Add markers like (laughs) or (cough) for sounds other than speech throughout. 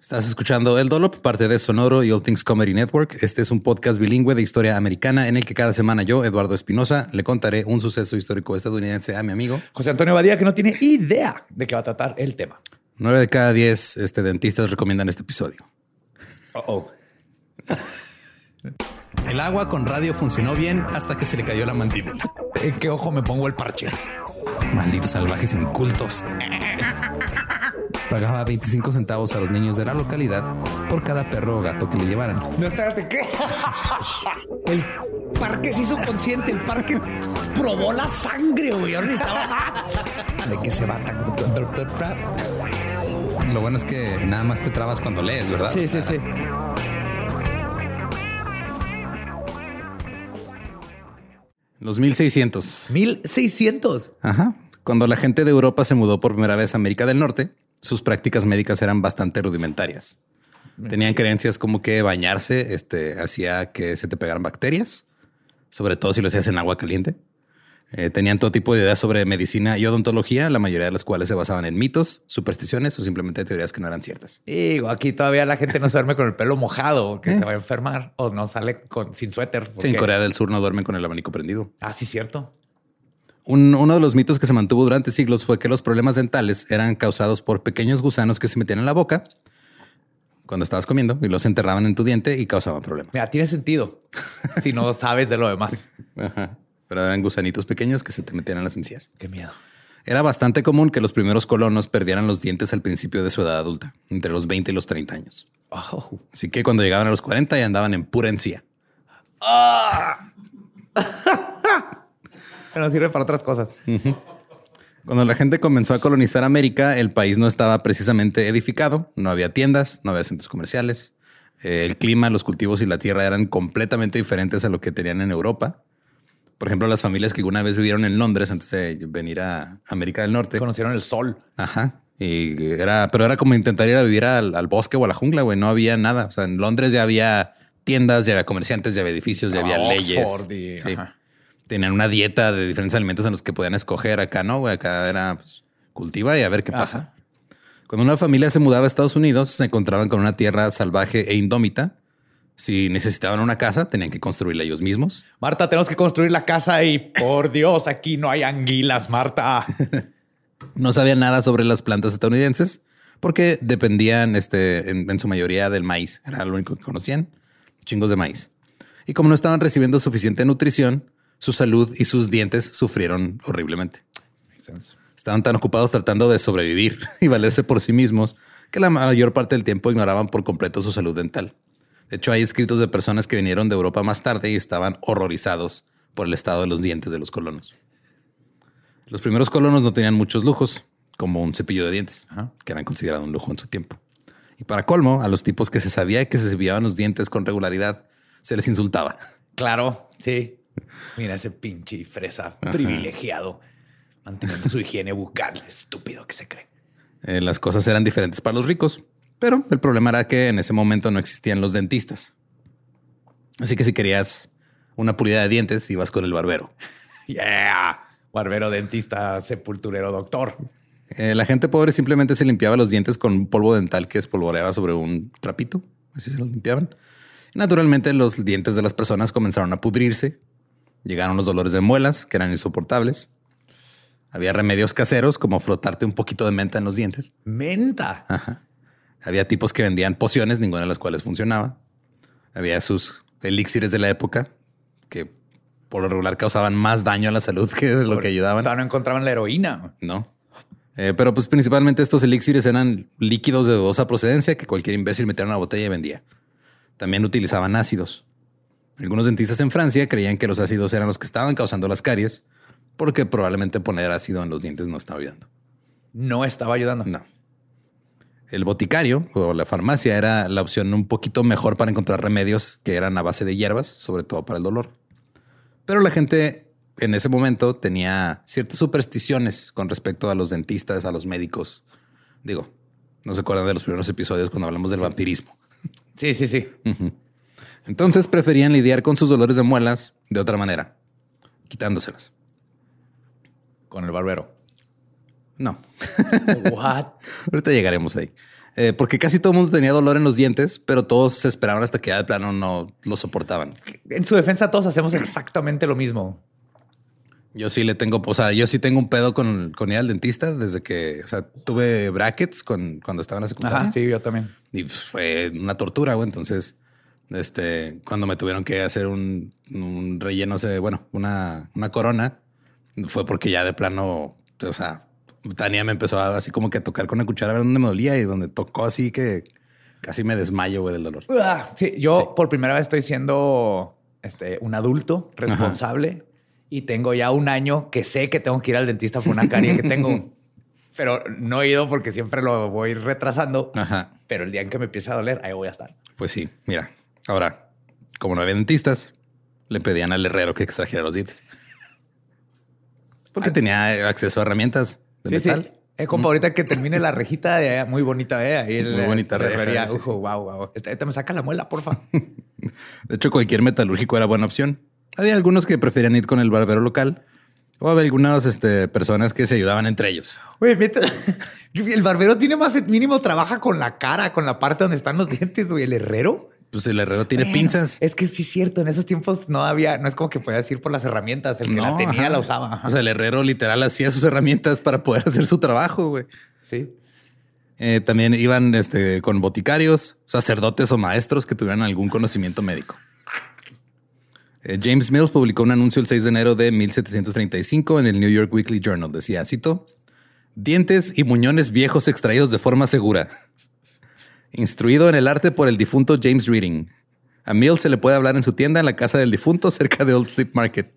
Estás escuchando El Dolop, parte de Sonoro y All Things Comedy Network. Este es un podcast bilingüe de historia americana en el que cada semana yo, Eduardo Espinosa, le contaré un suceso histórico estadounidense a mi amigo José Antonio Badía, que no tiene idea de qué va a tratar el tema. Nueve de cada diez este, dentistas recomiendan este episodio. Oh, oh. (laughs) El agua con radio funcionó bien hasta que se le cayó la mandíbula. ¿En qué ojo me pongo el parche? Malditos salvajes incultos. (laughs) Pagaba 25 centavos a los niños de la localidad por cada perro o gato que le llevaran. No, espérate, ¿qué? (laughs) El parque se hizo consciente, el parque probó la sangre, güey. Ahorita de que se va tan... Lo bueno es que nada más te trabas cuando lees, ¿verdad? Sí, sí, sí. Los 1600. 1600. Ajá. Cuando la gente de Europa se mudó por primera vez a América del Norte, sus prácticas médicas eran bastante rudimentarias. Tenían creencias como que bañarse este, hacía que se te pegaran bacterias, sobre todo si lo hacías en agua caliente. Eh, tenían todo tipo de ideas sobre medicina y odontología, la mayoría de las cuales se basaban en mitos, supersticiones o simplemente teorías que no eran ciertas. Digo, aquí todavía la gente no se duerme con el pelo mojado, que (laughs) se va a enfermar, o no sale con, sin suéter. Sí, en Corea del Sur no duermen con el abanico prendido. Ah, sí, cierto. Un- uno de los mitos que se mantuvo durante siglos fue que los problemas dentales eran causados por pequeños gusanos que se metían en la boca cuando estabas comiendo y los enterraban en tu diente y causaban problemas. Mira, tiene sentido (laughs) si no sabes de lo demás. Ajá. Pero eran gusanitos pequeños que se te metían en las encías. Qué miedo. Era bastante común que los primeros colonos perdieran los dientes al principio de su edad adulta, entre los 20 y los 30 años. Oh. Así que cuando llegaban a los 40 ya andaban en pura encía. (laughs) Pero sirve para otras cosas. Cuando la gente comenzó a colonizar América, el país no estaba precisamente edificado, no había tiendas, no había centros comerciales. Eh, el clima, los cultivos y la tierra eran completamente diferentes a lo que tenían en Europa. Por ejemplo, las familias que alguna vez vivieron en Londres antes de venir a América del Norte. Conocieron el sol. Ajá. Y era, pero era como intentar ir a vivir al, al bosque o a la jungla, güey. No había nada. O sea, en Londres ya había tiendas, ya había comerciantes, ya había edificios, ya Ah, había leyes. Oxford y- Sí. ajá. Tenían una dieta de diferentes alimentos en los que podían escoger. Acá no, güey. Acá era pues, cultiva y a ver qué Ajá. pasa. Cuando una familia se mudaba a Estados Unidos, se encontraban con una tierra salvaje e indómita. Si necesitaban una casa, tenían que construirla ellos mismos. Marta, tenemos que construir la casa y por Dios, aquí no hay anguilas, Marta. (laughs) No sabían nada sobre las plantas estadounidenses porque dependían este, en, en su mayoría del maíz. Era lo único que conocían. Chingos de maíz. Y como no estaban recibiendo suficiente nutrición, su salud y sus dientes sufrieron horriblemente. Estaban tan ocupados tratando de sobrevivir (laughs) y valerse por sí mismos que la mayor parte del tiempo ignoraban por completo su salud dental. De hecho, hay escritos de personas que vinieron de Europa más tarde y estaban horrorizados por el estado de los dientes de los colonos. Los primeros colonos no tenían muchos lujos, como un cepillo de dientes, que eran considerados un lujo en su tiempo. Y para colmo, a los tipos que se sabía que se cepillaban los dientes con regularidad, se les insultaba. Claro, sí. Mira ese pinche fresa privilegiado, manteniendo su higiene bucal, estúpido que se cree. Eh, las cosas eran diferentes para los ricos, pero el problema era que en ese momento no existían los dentistas. Así que si querías una pulida de dientes, ibas con el barbero. (laughs) Yeah. Barbero, dentista, sepulturero, doctor. Eh, la gente pobre simplemente se limpiaba los dientes con un polvo dental que espolvoreaba sobre un trapito. Así se los limpiaban. Naturalmente, los dientes de las personas comenzaron a pudrirse. Llegaron los dolores de muelas, que eran insoportables. Había remedios caseros, como frotarte un poquito de menta en los dientes. Menta. Ajá. Había tipos que vendían pociones, ninguna de las cuales funcionaba. Había sus elixires de la época que por lo regular causaban más daño a la salud que de lo que ayudaban. No encontraban la heroína. No. Eh, pero pues principalmente estos elixires eran líquidos de dudosa procedencia que cualquier imbécil metía en una botella y vendía. También utilizaban ácidos. Algunos dentistas en Francia creían que los ácidos eran los que estaban causando las caries, porque probablemente poner ácido en los dientes no estaba ayudando. No estaba ayudando. No. El boticario o la farmacia era la opción un poquito mejor para encontrar remedios que eran a base de hierbas, sobre todo para el dolor. Pero la gente en ese momento tenía ciertas supersticiones con respecto a los dentistas, a los médicos. Digo, no se acuerdan de los primeros episodios cuando hablamos del vampirismo. Sí, sí, sí. Entonces preferían lidiar con sus dolores de muelas de otra manera, quitándoselas. Con el barbero. No. (laughs) What? Ahorita llegaremos ahí. Eh, porque casi todo el mundo tenía dolor en los dientes, pero todos se esperaban hasta que ya de plano no lo soportaban. En su defensa, todos hacemos exactamente lo mismo. Yo sí le tengo, o sea, yo sí tengo un pedo con, con ir al dentista desde que, o sea, tuve brackets con, cuando estaba en la secundaria. Ajá, sí, yo también. Y fue una tortura, güey. Entonces, este, cuando me tuvieron que hacer un, un relleno, bueno, una, una corona, fue porque ya de plano, o sea, Tania me empezó a, así como que a tocar con la cuchara a ver dónde me dolía y donde tocó así que casi me desmayo, güey, del dolor. Ah, Sí, yo por primera vez estoy siendo este, un adulto responsable y tengo ya un año que sé que tengo que ir al dentista por una carie que tengo. (laughs) Pero no he ido porque siempre lo voy retrasando. Ajá. Pero el día en que me empiece a doler, ahí voy a estar. Pues sí, mira, ahora, como no había dentistas, le pedían al herrero que extrajera los dientes. Porque tenía acceso a herramientas de Sí, sí. metal. Es como ahorita que termine la rejita de muy bonita, ¿eh? Ahí el- Muy bonita la reja, herrería. sí, Ujú, sí. wow, wow. Esta, esta me saca la muela, porfa. (laughs) De hecho, cualquier metalúrgico era buena opción. Había algunos que preferían ir con el barbero local o había algunas este, personas que se ayudaban entre ellos. Oye, (laughs) el barbero tiene más mínimo trabaja con la cara, con la parte donde están los dientes, güey. El herrero. Pues el herrero tiene Bueno, pinzas. Es que sí es cierto. En esos tiempos no había, no es como que podías ir por las herramientas. El que la tenía ajá. la usaba. Ajá. O sea, el herrero literal hacía sus herramientas para poder (laughs) hacer su trabajo, güey. sí. Eh, también iban este, con boticarios, sacerdotes o maestros que tuvieran algún conocimiento médico. Eh, James Mills publicó un anuncio el 6 de enero de 1735 en el New York Weekly Journal. Decía, cito, dientes y muñones viejos extraídos de forma segura. Instruido en el arte por el difunto James Reading. A Mills se le puede hablar en su tienda en la casa del difunto cerca de Old Sleep Market.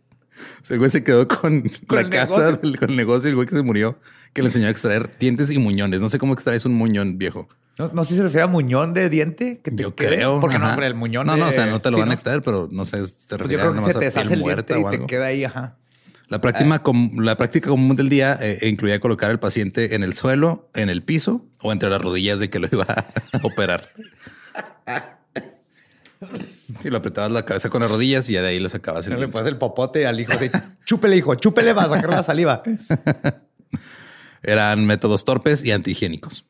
O sea, el güey se quedó con, (laughs) Con la casa, del, con el negocio, el güey que se murió, que le enseñó a extraer dientes y muñones. No sé cómo extraes un muñón viejo. No, no sé si se refiere a muñón de diente. Que te Yo quede, creo. Porque no, hombre, el muñón. No, de- no, o sea, no te lo sí, van a extraer, pero no sé, se Pues refiere yo creo que nomás se a te deshace el muerta diente y te queda ahí. Ajá. La práctica, com- la práctica común del día eh, incluía colocar al paciente en el suelo, en el piso o entre las rodillas de que lo iba a (laughs) operar. Si lo apretabas la cabeza con las rodillas y ya de ahí lo sacabas. el No le pones el popote al hijo de chúpele, hijo, chúpele, va a sacar la saliva. (laughs) Eran métodos torpes y antihigiénicos.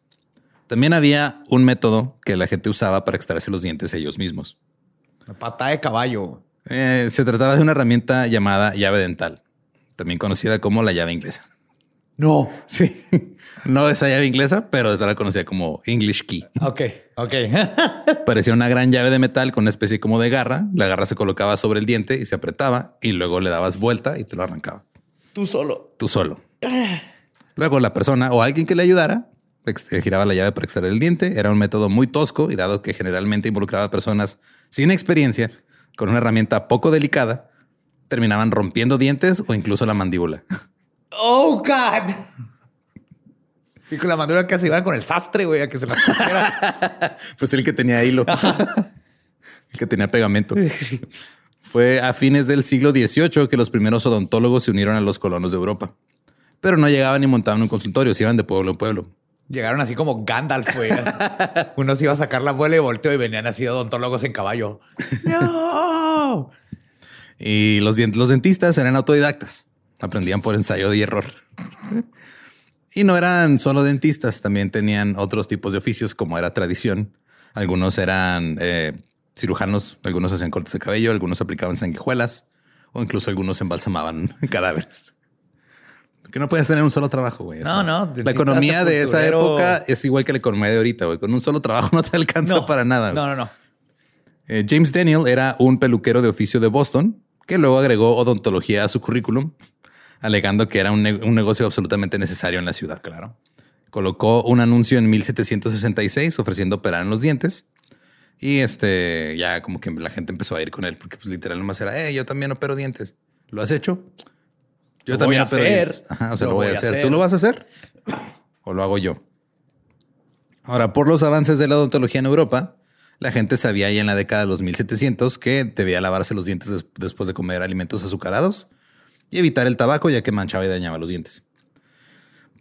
También había un método que la gente usaba para extraerse los dientes ellos mismos. Pata de caballo. Eh, se trataba de una herramienta llamada llave dental, también conocida como la llave inglesa. No. (laughs) Sí. No esa llave inglesa, pero esa la conocía como English Key. Ok, ok. (laughs) Parecía una gran llave de metal con una especie como de garra. La garra se colocaba sobre el diente y se apretaba y luego le dabas vuelta y te lo arrancaba. Tú solo. Tú solo. Luego la persona o alguien que le ayudara ex- giraba la llave para extraer el diente. Era un método muy tosco y dado que generalmente involucraba a personas sin experiencia, con una herramienta poco delicada, terminaban rompiendo dientes o incluso la mandíbula. Oh, God. Y con la mandíbula que se iban con el sastre, güey, a que se la pusiera. (laughs) Pues el que tenía hilo. el que tenía pegamento. Fue a fines del siglo XVIII que los primeros odontólogos se unieron a los colonos de Europa. Pero no llegaban ni montaban un consultorio, se iban de pueblo en pueblo. Llegaron así como Gandalf, güey. Uno se iba a sacar la abuela y volteó y venían así odontólogos en caballo. (laughs) ¡No! Y los, los dentistas eran autodidactas. Aprendían por ensayo y error. (laughs) Y no eran solo dentistas, también tenían otros tipos de oficios como era tradición. Algunos eran eh, cirujanos, algunos hacían cortes de cabello, algunos aplicaban sanguijuelas o incluso algunos embalsamaban (laughs) cadáveres. Porque no puedes tener un solo trabajo, güey. No, no, La economía de esa época es igual que la economía de ahorita, güey. Con un solo trabajo (laughs) no te alcanza para nada. güey. No, no, no. Eh, James Daniel era un peluquero de oficio de Boston que luego agregó odontología a su currículum, alegando que era un, ne- un negocio absolutamente necesario en la ciudad. Claro. Colocó un anuncio en 1766 ofreciendo operar en los dientes y este ya como que la gente empezó a ir con él porque pues, literal nomás era, eh, yo también opero dientes. ¿Lo has hecho? Yo Lo también opero hacer. dientes. Ajá, o sea, Lo lo, voy a voy a hacer. hacer. ¿Tú lo vas a hacer? ¿O lo hago yo? Ahora, por los avances de la odontología en Europa, la gente sabía ya en la década de los 1700 que debía lavarse los dientes des- después de comer alimentos azucarados y evitar el tabaco ya que manchaba y dañaba los dientes.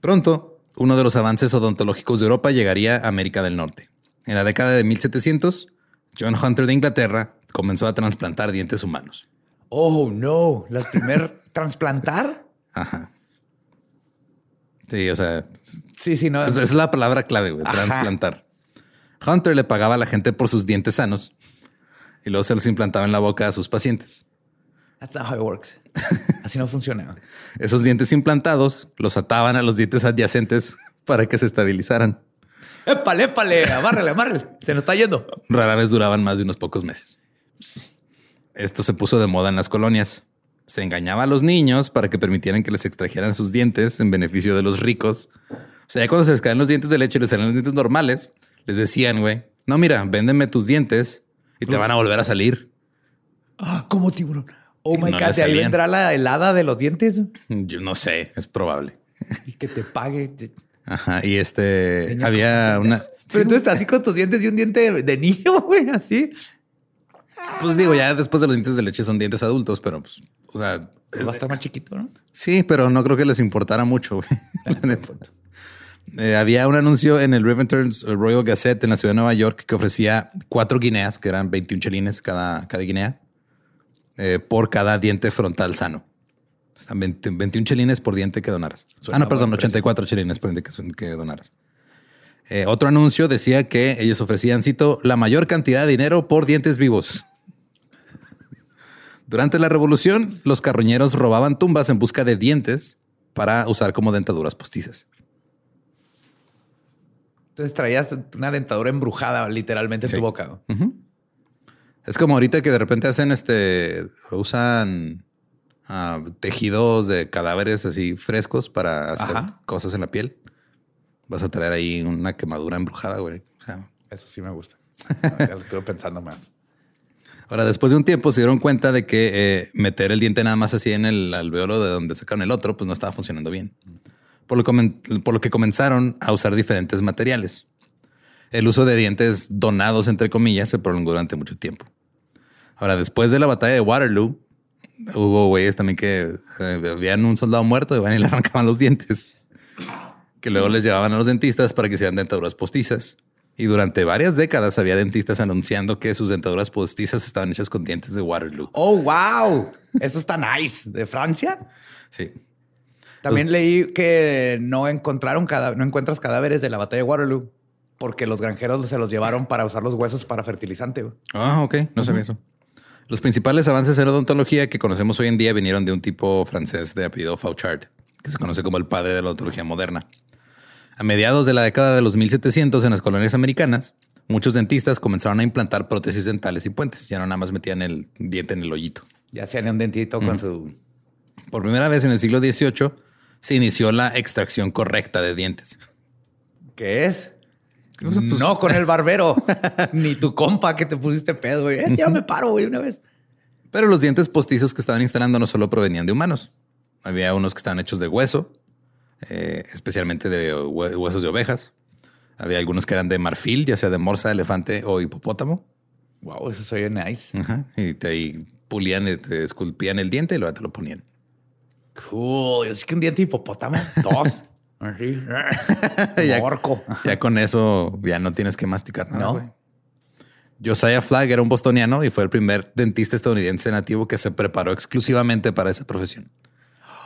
Pronto, uno de los avances odontológicos de Europa llegaría a América del Norte. En la década de 1700, John Hunter de Inglaterra comenzó a trasplantar dientes humanos. Oh, no. ¿La primer (laughs) trasplantar? Ajá. Sí, o sea, Sí, sí, no. es, es la palabra clave, güey, trasplantar. Hunter le pagaba a la gente por sus dientes sanos y luego se los implantaba en la boca a sus pacientes. That's not how it works. (laughs) Así no funciona. Esos dientes implantados los ataban a los dientes adyacentes (laughs) para que se estabilizaran. Épale, épale, amárrele, amárrele. Se nos está yendo. Rara vez duraban más de unos pocos meses. Esto se puso de moda en las colonias. Se engañaba a los niños para que permitieran que les extrajeran sus dientes en beneficio de los ricos. O sea, ya cuando se les caían los dientes de leche y les salían los dientes normales, les decían, güey, no, mira, véndeme tus dientes y te van a volver a salir. Ah, como tiburón. Oh Y my no God, de ahí vendrá la helada de los dientes Yo no sé, es probable. y que te pague. Ajá. Y este había una. Pero tú estás así con tus dientes y un diente de, de niño, (laughs) güey, así. Pues digo, ya después de los dientes de leche son dientes adultos, pero pues, o sea, Pues va a estar más chiquito, ¿no? Sí, pero no creo que les importara mucho. güey. Eh, había un anuncio en el Rivendell's Royal Gazette en la ciudad de Nueva York que ofrecía cuatro guineas, que eran 21 chelines cada, cada guinea, eh, por cada diente frontal sano. Están 20 21 chelines por diente que donaras. Suena ah, no, perdón, buen precio. 84 chelines por diente que, que donaras. Eh, otro anuncio decía que ellos ofrecían, cito, la mayor cantidad de dinero por dientes vivos. Durante la revolución, los carroñeros robaban tumbas en busca de dientes para usar como dentaduras postizas. Entonces traías una dentadura embrujada literalmente en Sí. tu boca. Es como ahorita que de repente hacen este, usan ah, tejidos de cadáveres así frescos para hacer Ajá. cosas en la piel. Vas a traer ahí una quemadura embrujada, güey. O sea, Eso sí me gusta. (laughs) ya lo estuve pensando más. Ahora, después de un tiempo se dieron cuenta de que eh, meter el diente nada más así en el alveolo de donde sacaron el otro, pues no estaba funcionando bien. Por lo, por lo que comenzaron a usar diferentes materiales. El uso de dientes donados, entre comillas, se prolongó durante mucho tiempo. Ahora, después de la batalla de Waterloo, hubo güeyes también que eh, habían un soldado muerto y van y le (laughs) arrancaban los dientes, que luego les llevaban a los dentistas para que sean dentaduras postizas. Y durante varias décadas había dentistas anunciando que sus dentaduras postizas estaban hechas con dientes de Waterloo. Oh, wow. Eso está nice. ¿De Francia? Sí. También leí que no encontraron cada, no encuentras cadáveres de la batalla de Waterloo porque los granjeros se los llevaron para usar los huesos para fertilizante. Ah, ok. No sabía eso. Los principales avances en odontología que conocemos hoy en día vinieron de un tipo francés de apellido Fauchard, que se conoce como el padre de la odontología moderna. A mediados de la década de los 1700 en las colonias americanas, muchos dentistas comenzaron a implantar prótesis dentales y puentes. Ya no nada más metían el diente en el hoyito. Ya hacían un dentito con su... Por primera vez en el siglo XVIII se inició la extracción correcta de dientes. ¿Qué es? No con el barbero, (laughs) ni tu compa que te pusiste pedo, güey. Eh, ya me paro, güey, una vez. Pero los dientes postizos que estaban instalando no solo provenían de humanos. Había unos que estaban hechos de hueso, eh, especialmente de hue- huesos de ovejas. Había algunos que eran de marfil, ya sea de morsa, elefante o hipopótamo. Wow, eso soy nice. Ajá. Y te ahí pulían, y te esculpían el diente y luego te lo ponían. Cool. Sí que un diente hipopótamo. Dos. (laughs) Así. (laughs) Ya- Orco. Ya con eso ya no tienes que masticar nada, No. Josiah Flagg era un bostoniano y fue el primer dentista estadounidense nativo que se preparó exclusivamente para esa profesión.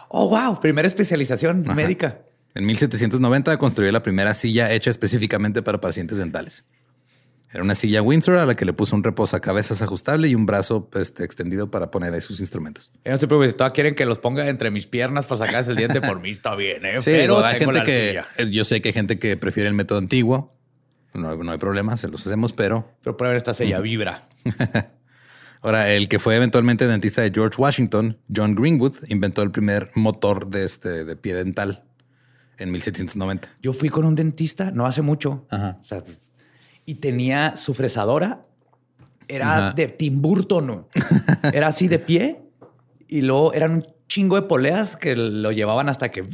Oh, wow. Primera especialización Ajá. médica. En 1790 construyó la primera silla hecha específicamente para pacientes dentales. Era una silla Windsor a la que le puso un reposacabezas ajustable y un brazo este, extendido para poner ahí sus instrumentos. Yo no se preocupe, si todavía quieren que los ponga entre mis piernas para sacarse el diente, por mí está bien, ¿eh? Sí, Pero hay gente que yo sé que hay gente que prefiere el método antiguo. No, no hay problema, se los hacemos, pero Pero prueben esta silla, vibra. (laughs) ahora el que fue eventualmente dentista de George Washington, John Greenwood, inventó el primer motor de este de pie dental en 1790. Yo fui con un dentista no hace mucho. Ajá. O sea, y tenía su fresadora. Era Ajá. de Tim Burton. ¿no? (laughs) Era así de pie. Y luego eran un chingo de poleas que lo llevaban hasta que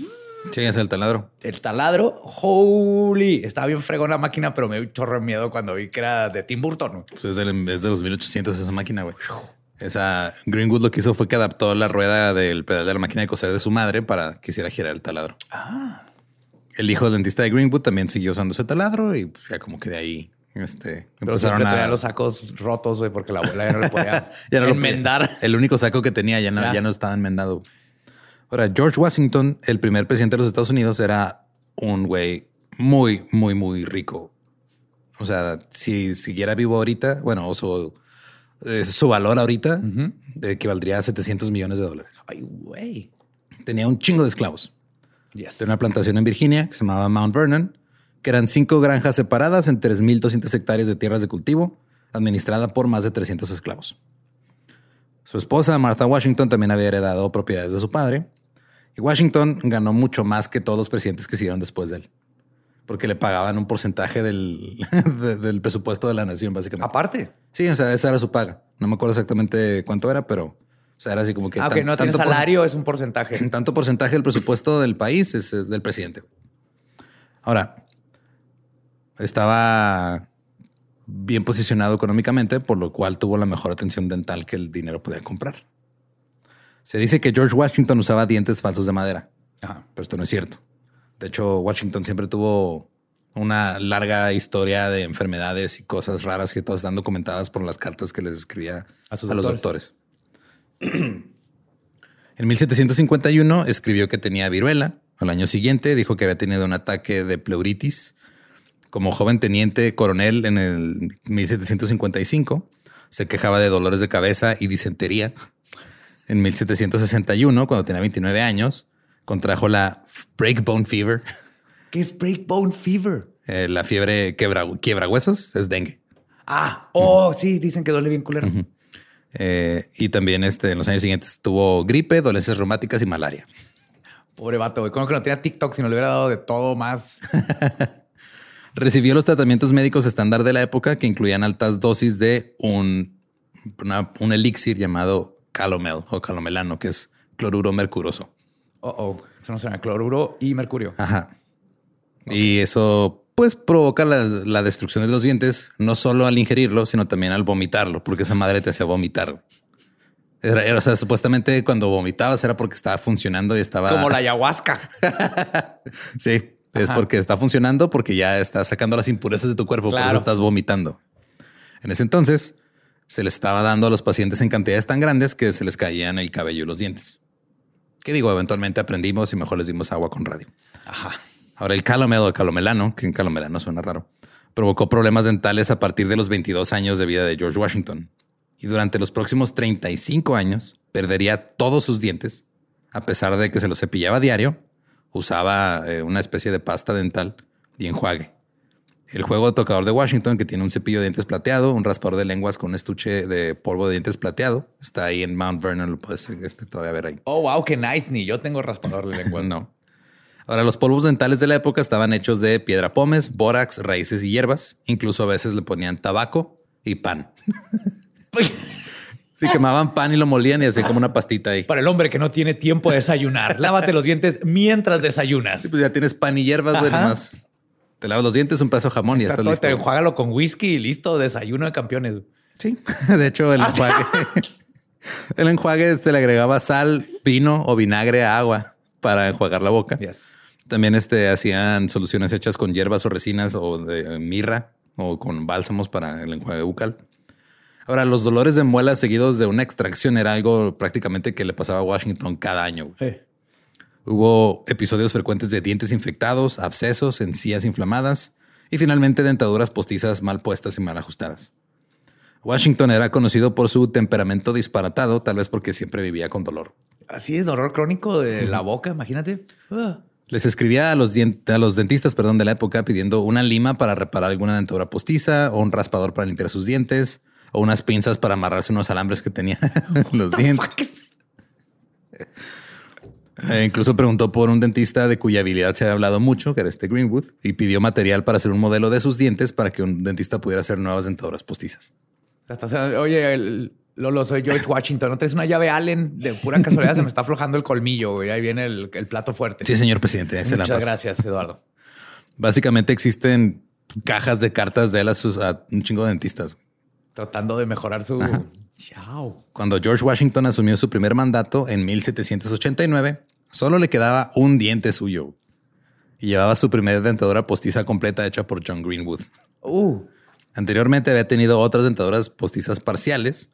Sí, es el taladro. el taladro, holy, estaba bien fregona la máquina, pero me dio chorro de miedo cuando vi que era de Tim Burton. ¿no? Pues es, del- es de los 1800 esa máquina, güey. Esa Greenwood lo que hizo fue que adaptó la rueda del pedal de la máquina de coser de su madre para que hiciera girar el taladro. Ah, El hijo del dentista de Greenwood también siguió usando ese taladro y ya como que de ahí este, pero siempre tenía los sacos rotos, güey, porque la abuela ya no le podía (laughs) Ya no enmendar. El único saco que tenía ya no, Ya. ya no estaba enmendado. Ahora, George Washington, el primer presidente de los Estados Unidos, era un güey muy, muy, muy rico. O sea, si siguiera vivo ahorita, bueno, o su, eh, su valor ahorita equivaldría a 700 millones de dólares. Ay, güey. Tenía un chingo de esclavos. Yes. Tenía una plantación en Virginia que se llamaba Mount Vernon, que eran cinco granjas separadas en 3.200 hectáreas de tierras de cultivo, administrada por más de 300 esclavos. Su esposa, Martha Washington, también había heredado propiedades de su padre. Y Washington ganó mucho más que todos los presidentes que siguieron después de él, porque le pagaban un porcentaje del, (laughs) de- del presupuesto de la nación, básicamente. Aparte. Sí, o sea, esa era su paga. No me acuerdo exactamente cuánto era, pero o sea, era así como que... Aunque Ah, no tiene salario, es un porcentaje. tanto porcentaje del presupuesto del país es, es del presidente. Ahora, estaba bien posicionado económicamente, por lo cual tuvo la mejor atención dental que el dinero podía comprar. Se dice que George Washington usaba dientes falsos de madera, Ajá. pero esto no es cierto. De hecho, Washington siempre tuvo una larga historia de enfermedades y cosas raras que todas están documentadas por las cartas que les escribía A a, sus los doctores. doctores. (clears throat) En 1751 escribió que tenía viruela. Al año siguiente dijo que había tenido un ataque de pleuritis. Como joven teniente coronel en el 1755, se quejaba de dolores de cabeza y disentería. En 1761, cuando tenía 29 años, contrajo la breakbone fever, ¿Qué es breakbone fever? eh, la fiebre quebra, quiebra huesos, es dengue. Ah, oh, sí, dicen que duele bien culero. Eh, y también este, en los años siguientes tuvo gripe, dolencias reumáticas y malaria. Pobre vato, güey. Como que no tenía TikTok, si no le hubiera dado de todo más. (laughs) Recibió los tratamientos médicos estándar de la época que incluían altas dosis de un, una- un elixir llamado calomel o calomelano, que es cloruro mercuroso. Oh, oh. Eso no suena cloruro y mercurio. Ajá. Y eso pues provoca la, la destrucción de los dientes, no solo al ingerirlo, sino también al vomitarlo, porque esa madre te hacía vomitar. Era, era- o sea, supuestamente cuando vomitabas era porque estaba funcionando y estaba... Como la (laughs) ayahuasca. Sí, es porque está funcionando, porque ya estás sacando las impurezas de tu cuerpo, por eso estás vomitando. En ese entonces se le estaba dando a los pacientes en cantidades tan grandes que se les caían el cabello y los dientes. ¿Qué digo? Eventualmente aprendimos y mejor les dimos agua con radio. Ajá. Ahora el calomel o el calomelano, que en calomelano suena raro, Provocó problemas dentales a partir de los 22 años de vida de George Washington. Y durante los próximos 35 años perdería todos sus dientes, a pesar de que se los cepillaba a diario, usaba eh, una especie de pasta dental y enjuague. El juego de tocador de Washington, que tiene un cepillo de dientes plateado, un raspador de lenguas con un estuche de polvo de dientes plateado, está ahí en Mount Vernon, lo puedes este, todavía ver ahí. Oh, wow, qué nice. Ni yo tengo raspador de lenguas. (laughs) no. Ahora, los polvos dentales de la época estaban hechos de piedra pómez, bórax, raíces y hierbas. Incluso a veces le ponían tabaco y pan. (laughs) Si quemaban pan y lo molían y hacían como una pastita ahí. Para el hombre que no tiene tiempo de desayunar, lávate los dientes mientras desayunas. Sí, pues ya tienes pan y hierbas, güey, nomás. Te lavas los dientes, un pedazo de jamón y ya estás listo. Te enjuágalo con whisky y listo, desayuno de campeones. Sí. (laughs) De hecho, el enjuague, (laughs) el enjuague se le agregaba sal, vino o vinagre a agua para enjuagar la boca. También este, hacían soluciones hechas con hierbas o resinas o de mirra o con bálsamos para el enjuague bucal. Ahora, los dolores de muela seguidos de una extracción era algo prácticamente que le pasaba a Washington cada año. Hubo episodios frecuentes de dientes infectados, abscesos, encías inflamadas y finalmente dentaduras postizas mal puestas y mal ajustadas. Washington era conocido por su temperamento disparatado, tal vez porque siempre vivía con dolor. Así es, dolor crónico de (laughs) la boca, imagínate. Ah. Les escribía a los, a los dentistas perdón, de la época pidiendo una lima para reparar alguna dentadura postiza o un raspador para limpiar sus dientes o unas pinzas para amarrarse unos alambres que tenía (laughs) los dientes. Eh, incluso preguntó por un dentista de cuya habilidad se ha hablado mucho, que era este Greenwood, y pidió material para hacer un modelo de sus dientes para que un dentista pudiera hacer nuevas dentaduras postizas. Oye, Lolo, soy George Washington. ¿No traes una llave Allen? De pura casualidad se me está aflojando el colmillo. y Ahí viene el, plato fuerte. Sí, señor presidente. Muchas gracias, Eduardo. Básicamente existen cajas de cartas de él a, a un chingo de dentistas tratando de mejorar su... Cuando George Washington asumió su primer mandato en 1789, solo le quedaba un diente suyo y llevaba su primera dentadura postiza completa hecha por John Greenwood. Uh. Anteriormente había tenido otras dentaduras postizas parciales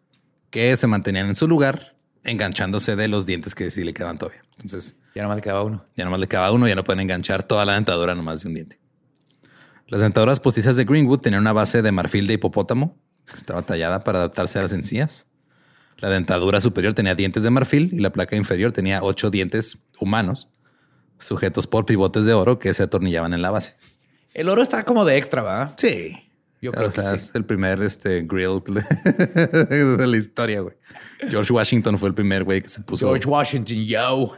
que se mantenían en su lugar, enganchándose de los dientes que sí le quedaban todavía. Entonces, ya nomás le quedaba uno. Ya nomás le quedaba uno, ya no pueden enganchar toda la dentadura nomás de un diente. Las dentaduras postizas de Greenwood tenían una base de marfil de hipopótamo estaba tallada para adaptarse a las encías. La dentadura superior tenía dientes de marfil y la placa inferior tenía ocho dientes humanos, sujetos por pivotes de oro que se atornillaban en la base. El oro está como de extra, ¿verdad? Sí. Yo creo que es el primer este, grill (laughs) de la historia, güey. George Washington fue el primer güey que se puso. George Washington, yo.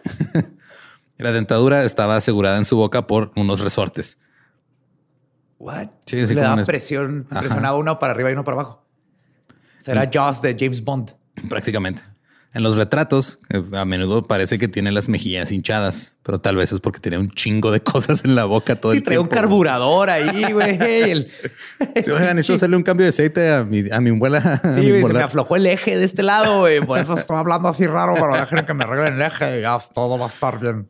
(laughs) la dentadura estaba asegurada en su boca por unos resortes. What? Sí, Le da presión, presionaba uno para arriba y uno para abajo. Será mm. Jaws de James Bond. Prácticamente. En los retratos, eh, a menudo parece que tiene las mejillas hinchadas, pero tal vez es porque tiene un chingo de (laughs) cosas en la boca todo el tiempo. Sí, trae un carburador ahí, güey. (laughs) sí, oigan, necesito hacerle un cambio de aceite a mi, a mi abuela. Sí, (laughs) güey, se me aflojó el eje de este lado, güey. Por eso estoy hablando así raro, pero dejen que me arreglen el eje y ya todo va a estar bien.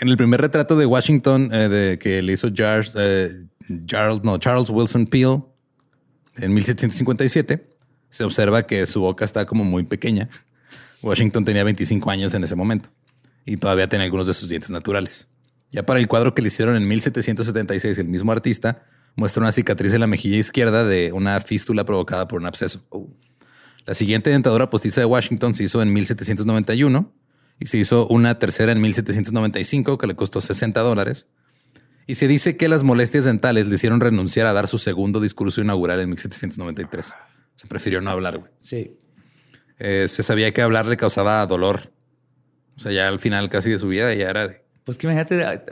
En el primer retrato de Washington eh, de, que le hizo Charles, eh, Charles, no, Charles Wilson Peel en 1757, se observa que su boca está como muy pequeña. Washington tenía 25 años en ese momento y todavía tenía algunos de sus dientes naturales. Ya para el cuadro que le hicieron en 1776, el mismo artista muestra una cicatriz en la mejilla izquierda de una fístula provocada por un absceso. La siguiente dentadura postiza de Washington se hizo en 1791 y se hizo una tercera en 1795 que le costó 60 dólares y se dice que las molestias dentales le hicieron renunciar a dar su segundo discurso inaugural en 1793. Se prefirió no hablar. Güey. Sí. Eh, se sabía que hablar le causaba dolor. O sea, ya al final casi de su vida ya era de... Pues que imagínate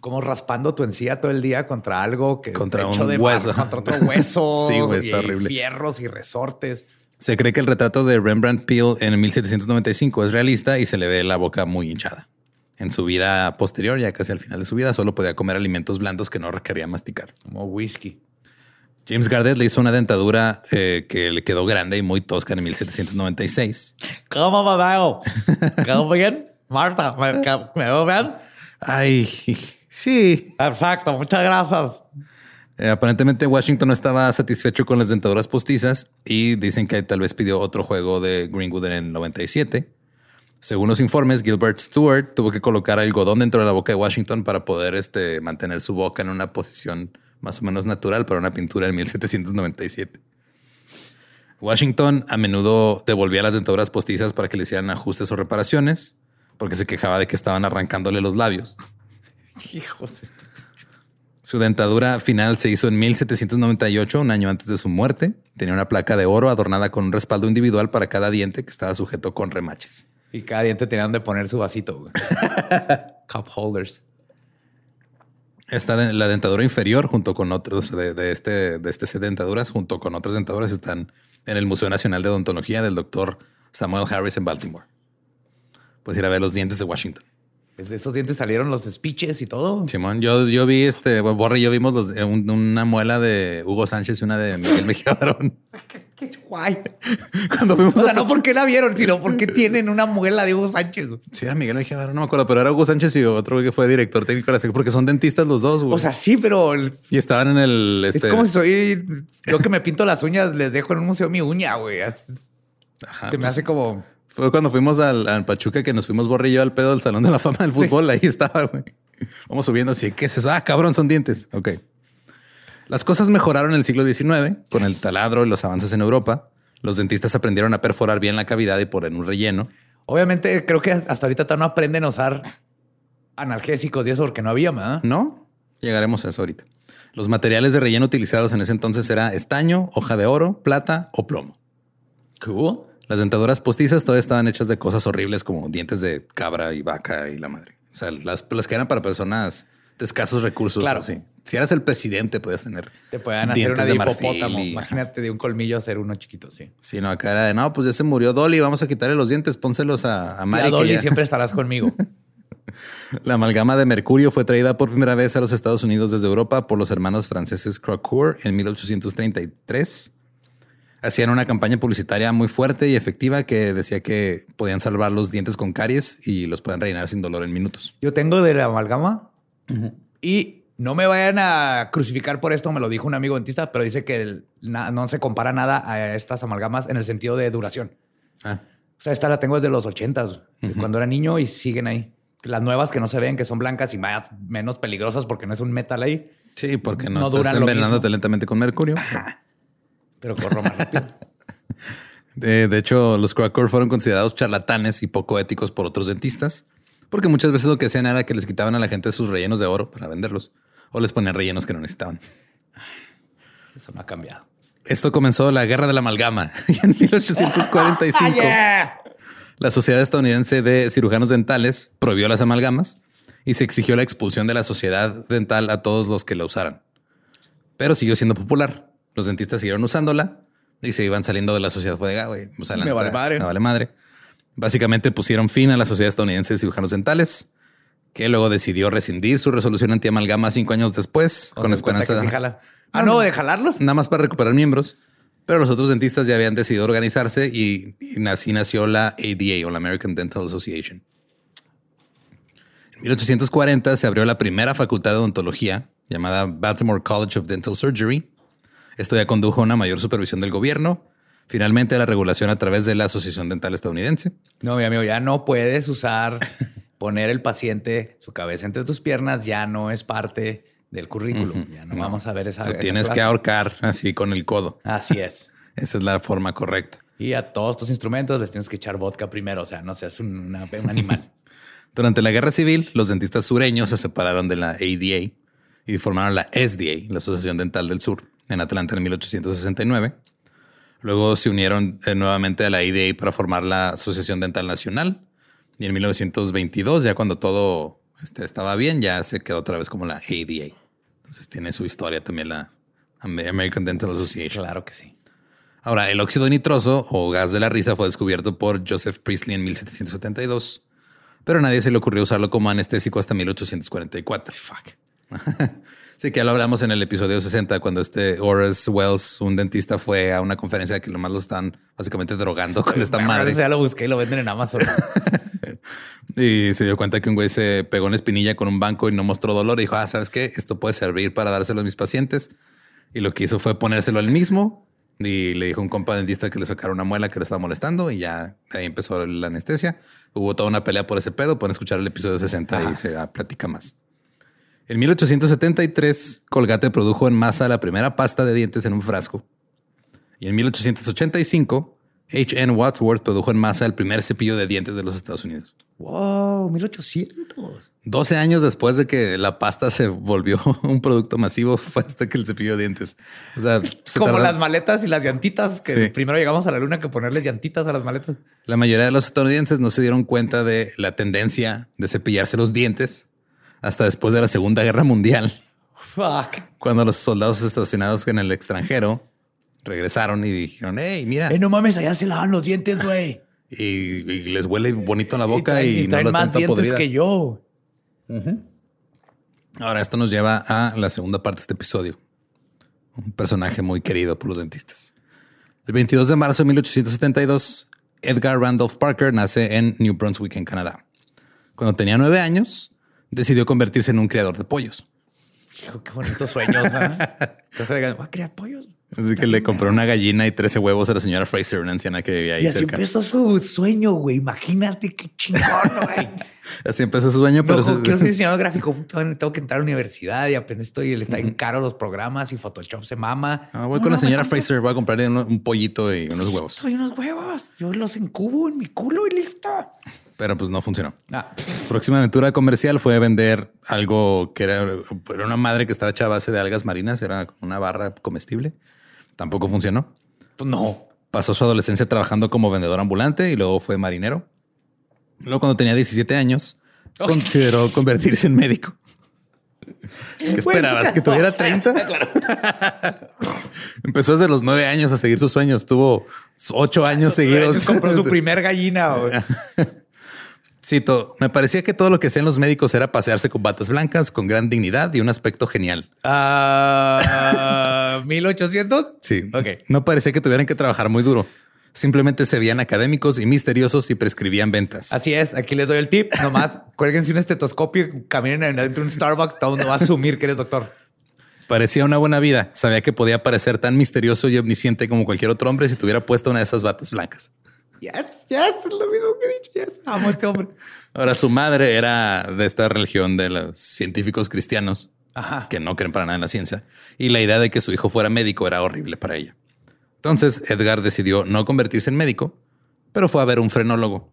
como raspando tu encía todo el día contra algo que contra un de hueso, contra otro hueso, (laughs) sí, güey, está horrible. Fierros y resortes. Se cree que el retrato de Rembrandt Peale en 1795 es realista y se le ve la boca muy hinchada. En su vida posterior, ya casi al final de su vida, solo podía comer alimentos blandos que no requería masticar. Como whisky. James Gardet le hizo una dentadura eh, que le quedó grande y muy tosca en 1796. ¿Cómo me veo? ¿Quedó bien? Marta, ¿me, veo bien? Ay, sí. Perfecto, muchas gracias. Eh, aparentemente Washington no estaba satisfecho con las dentaduras postizas y dicen que tal vez pidió otro juego de Greenwood en el 97. Según los informes, Gilbert Stewart tuvo que colocar algodón dentro de la boca de Washington para poder este, mantener su boca en una posición más o menos natural para una pintura en 1797. Washington a menudo devolvía las dentaduras postizas para que le hicieran ajustes o reparaciones, porque se quejaba de que estaban arrancándole los labios. (laughs) Hijos, esto. Su dentadura final se hizo en 1798, un año antes de su muerte. Tenía una placa de oro adornada con un respaldo individual para cada diente que estaba sujeto con remaches. Y cada diente tenía donde poner su vasito. güey. (laughs) Cup holders. Esta de- la dentadura inferior, junto con otros de, de este, de este set de dentaduras, junto con otras dentaduras, están en el Museo Nacional de Odontología del doctor Samuel Harris en Baltimore. Puedes ir a ver los dientes de Washington. De esos dientes salieron los speeches y todo. Simón, yo, yo vi este, Borre y yo vimos los- un- una muela de Hugo Sánchez y una de Miguel Mejía Barón. (laughs) Qué guay. (laughs) Cuando fuimos O sea, a no porque la vieron, sino porque tienen una muela de Hugo Sánchez. güey. Sí, era Miguel Mejía no me acuerdo, pero era Hugo Sánchez y otro güey que fue director técnico de la SEC, porque son dentistas los dos, güey. O sea, sí, pero y estaban en el... Este, es como si soy yo que me pinto las uñas, les dejo en un museo mi uña, güey. Ajá, Se me pues, hace como Fue cuando fuimos al, al Pachuca que nos fuimos yo al pedo del Salón de la Fama del Fútbol. Ahí estaba, güey. Vamos subiendo así. ¿Qué es eso? Ah, cabrón, son dientes. Ok. Las cosas mejoraron en el siglo XIX con el taladro y los avances en Europa. Los dentistas aprendieron a perforar bien la cavidad y poner un relleno. Obviamente, creo que hasta ahorita no aprenden a usar analgésicos y eso porque no había, ¿verdad? No, llegaremos a eso ahorita. Los materiales de relleno utilizados en ese entonces era estaño, hoja de oro, plata o plomo. Cool. Las dentaduras postizas todavía estaban hechas de cosas horribles como dientes de cabra y vaca y la madre. O sea, las, las que eran para personas de escasos recursos. Claro. sí. Si eras el presidente, podías tener Te pueden hacer una de, hipopótamo. y- Imagínate de un colmillo hacer uno chiquito, sí. Sí, no, acá era de no, pues ya se murió Dolly, vamos a quitarle los dientes, pónselos a, a Mari. Dolly ya- siempre estarás conmigo. (laughs) La amalgama de mercurio fue traída por primera vez a los Estados Unidos desde Europa por los hermanos franceses Crocourt en 1833. Hacían una campaña publicitaria muy fuerte y efectiva que decía que podían salvar los dientes con caries y los pueden rellenar sin dolor en minutos. Yo tengo de la amalgama y no me vayan a crucificar por esto, me lo dijo un amigo dentista, pero dice que el- na- no se compara nada a estas amalgamas en el sentido de duración. Ah, O sea, esta la tengo desde los ochentas, de cuando era niño y siguen ahí. Las nuevas que no se ven, que son blancas y más, menos peligrosas porque no es un metal ahí, sí, porque no, No estás duran envenenándote lentamente con mercurio. pero corro más rápido. (laughs) De, de hecho, los Crocourt fueron considerados charlatanes y poco éticos por otros dentistas, porque muchas veces lo que hacían era que les quitaban a la gente sus rellenos de oro para venderlos o les ponían rellenos que no necesitaban. Eso no ha cambiado. Esto comenzó la guerra de la amalgama (laughs) y (laughs) en 1845 la Sociedad Estadounidense de Cirujanos Dentales prohibió las amalgamas y se exigió la expulsión de la sociedad dental a todos los que la usaran. Pero siguió siendo popular. Los dentistas siguieron usándola y se iban saliendo de la sociedad. Fue de, "Ah, güey, Me vale madre". Me vale madre. Básicamente pusieron fin a la Sociedad Estadounidense de Cirujanos Dentales, que luego decidió rescindir su resolución anti-amalgama cinco años después, con Con esperanza que sí jala. Ah, no, de jalarlos. nada más para recuperar miembros. Pero los otros dentistas ya habían decidido organizarse y, y así nació la ADA o la American Dental Association. En 1840 se abrió la primera facultad de odontología llamada Baltimore College of Dental Surgery. Esto ya condujo a una mayor supervisión del gobierno, finalmente a la regulación a través de la Asociación Dental Estadounidense. No, mi amigo, ya no puedes usar, (laughs) poner el paciente su cabeza entre tus piernas, ya no es parte del currículum. Ya no, vamos a ver esa. Lo tienes que ahorcar así con el codo. Así es. (laughs) Esa es la forma correcta. Y a todos tus instrumentos les tienes que echar vodka primero. O sea, no seas un, una- un animal. (laughs) Durante la guerra civil, los dentistas sureños se separaron de la ADA y formaron la SDA, la Asociación Dental del Sur, en Atlanta en 1869. Luego se unieron eh, nuevamente a la ADA para formar la Asociación Dental Nacional. Y en 1922, ya cuando todo este, estaba bien, ya se quedó otra vez como la ADA. Entonces tiene su historia también la American Dental Association. claro que sí. Ahora, el óxido nitroso o gas de la risa fue descubierto por Joseph Priestley en 1772, pero a nadie se le ocurrió usarlo como anestésico hasta 1844. Fuck. (laughs) Sí, que ya lo hablamos en el episodio 60, cuando este Horace Wells, un dentista, fue a una conferencia que lo más lo están básicamente drogando con esta madre. ya lo busqué y lo venden en Amazon. (laughs) Y se dio cuenta que un güey se pegó una espinilla con un banco y no mostró dolor. Y dijo, ah, ¿sabes qué? Esto puede servir para dárselo a mis pacientes. Y lo que hizo fue ponérselo al mismo. Y le dijo a un compa dentista que le sacara una muela que le estaba molestando. Y ya ahí empezó la anestesia. Hubo toda una pelea por ese pedo. Pueden escuchar el episodio 60 y se ah, platica más. En 1873, Colgate produjo en masa la primera pasta de dientes en un frasco. Y en 1885, H.N. Wadsworth produjo en masa el primer cepillo de dientes de los Estados Unidos. Wow, 1800. 12 años después de que la pasta se volvió (laughs) un producto masivo, fue hasta que el cepillo de dientes. O sea, se (laughs) Como tardan- las maletas y las llantitas, que Sí. primero llegamos a la luna que ponerles llantitas a las maletas. La mayoría de los estadounidenses no se dieron cuenta de la tendencia de cepillarse los dientes hasta después de la Segunda Guerra Mundial, Fuck. cuando los soldados estacionados en el extranjero regresaron y dijeron, hey, mira, Eh, no mames, allá se lavan los dientes, güey. Y, y les huele bonito en la boca traen- y, no traen la más tanta dientes podrida. que yo. Ahora, esto nos lleva a la segunda parte de este episodio. Un personaje muy querido por los dentistas. El 22 de marzo de 1872, Edgar Randolph Parker nace en New Brunswick, en Canadá. Cuando tenía nueve años, decidió convertirse en un criador de pollos. Hijo, qué bonitos sueños. (laughs) voy a criar pollos. Así que le compró una gallina y 13 huevos a la señora Fraser, una anciana que vivía ahí Y así cerca. empezó su sueño, güey. Imagínate qué chingón, (laughs) güey. Así empezó su sueño, pero No, quiero (laughs) ser diseñador gráfico. Tengo que entrar a la universidad y apenas estoy. Le está bien caro los programas y Photoshop se mama. Ah, voy No, con la no, me señora Fraser, voy a comprarle un, un pollito y unos huevos. Soy unos huevos. Yo los encubo en mi culo y listo. Pero pues no funcionó. Ah, Su próxima aventura comercial fue vender algo que era, era una madre que estaba hecha a base de algas marinas, era una barra comestible. Tampoco funcionó. pues no. Pasó su adolescencia trabajando como vendedor ambulante y luego fue marinero. Luego, cuando tenía 17 años, consideró convertirse en médico. ¿Qué esperabas? ¿Que tuviera 30? (laughs) Empezó desde los 9 años a seguir sus sueños. Tuvo 8 años seguidos. Compró su (laughs) primer gallina. (laughs) Cito, me parecía que todo lo que hacían los médicos era pasearse con batas blancas, con gran dignidad y un aspecto genial. Ah, (laughs) 1800. Sí. Ok. No parecía que tuvieran que trabajar muy duro. Simplemente se veían académicos y misteriosos y prescribían ventas. Así es. Aquí les doy el tip. Nomás (laughs) cuélguense un estetoscopio y caminen adentro de un Starbucks. Todo el mundo va a asumir que eres doctor. Parecía una buena vida. Sabía que podía parecer tan misterioso y omnisciente como cualquier otro hombre si tuviera puesto una de esas batas blancas. Yes, yes, es lo mismo que he dicho. Yes, amo a este hombre. Ahora, su madre era de esta religión de los científicos cristianos Ajá. que no creen para nada en la ciencia y la idea de que su hijo fuera médico era horrible para ella. Entonces, Edgar decidió no convertirse en médico, pero fue a ver un frenólogo.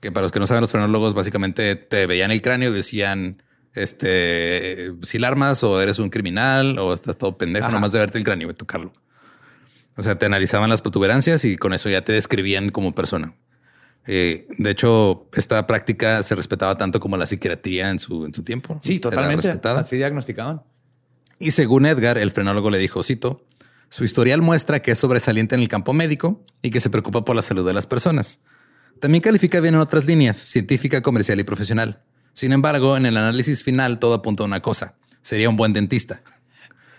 Que para los que no saben, los frenólogos básicamente te veían el cráneo y decían, este, si la armas o eres un criminal o estás todo pendejo, Ajá. nomás de verte el cráneo y tocarlo. O sea, te analizaban las protuberancias y con eso ya te describían como persona. Eh, de hecho, esta práctica se respetaba tanto como la psiquiatría en su, en su tiempo. Sí, totalmente. respetada. Así diagnosticaban. Y según Edgar, el frenólogo le dijo, cito, su historial muestra que es sobresaliente en el campo médico y que se preocupa por la salud de las personas. También califica bien en otras líneas, científica, comercial y profesional. Sin embargo, en el análisis final todo apunta a una cosa. Sería un buen dentista.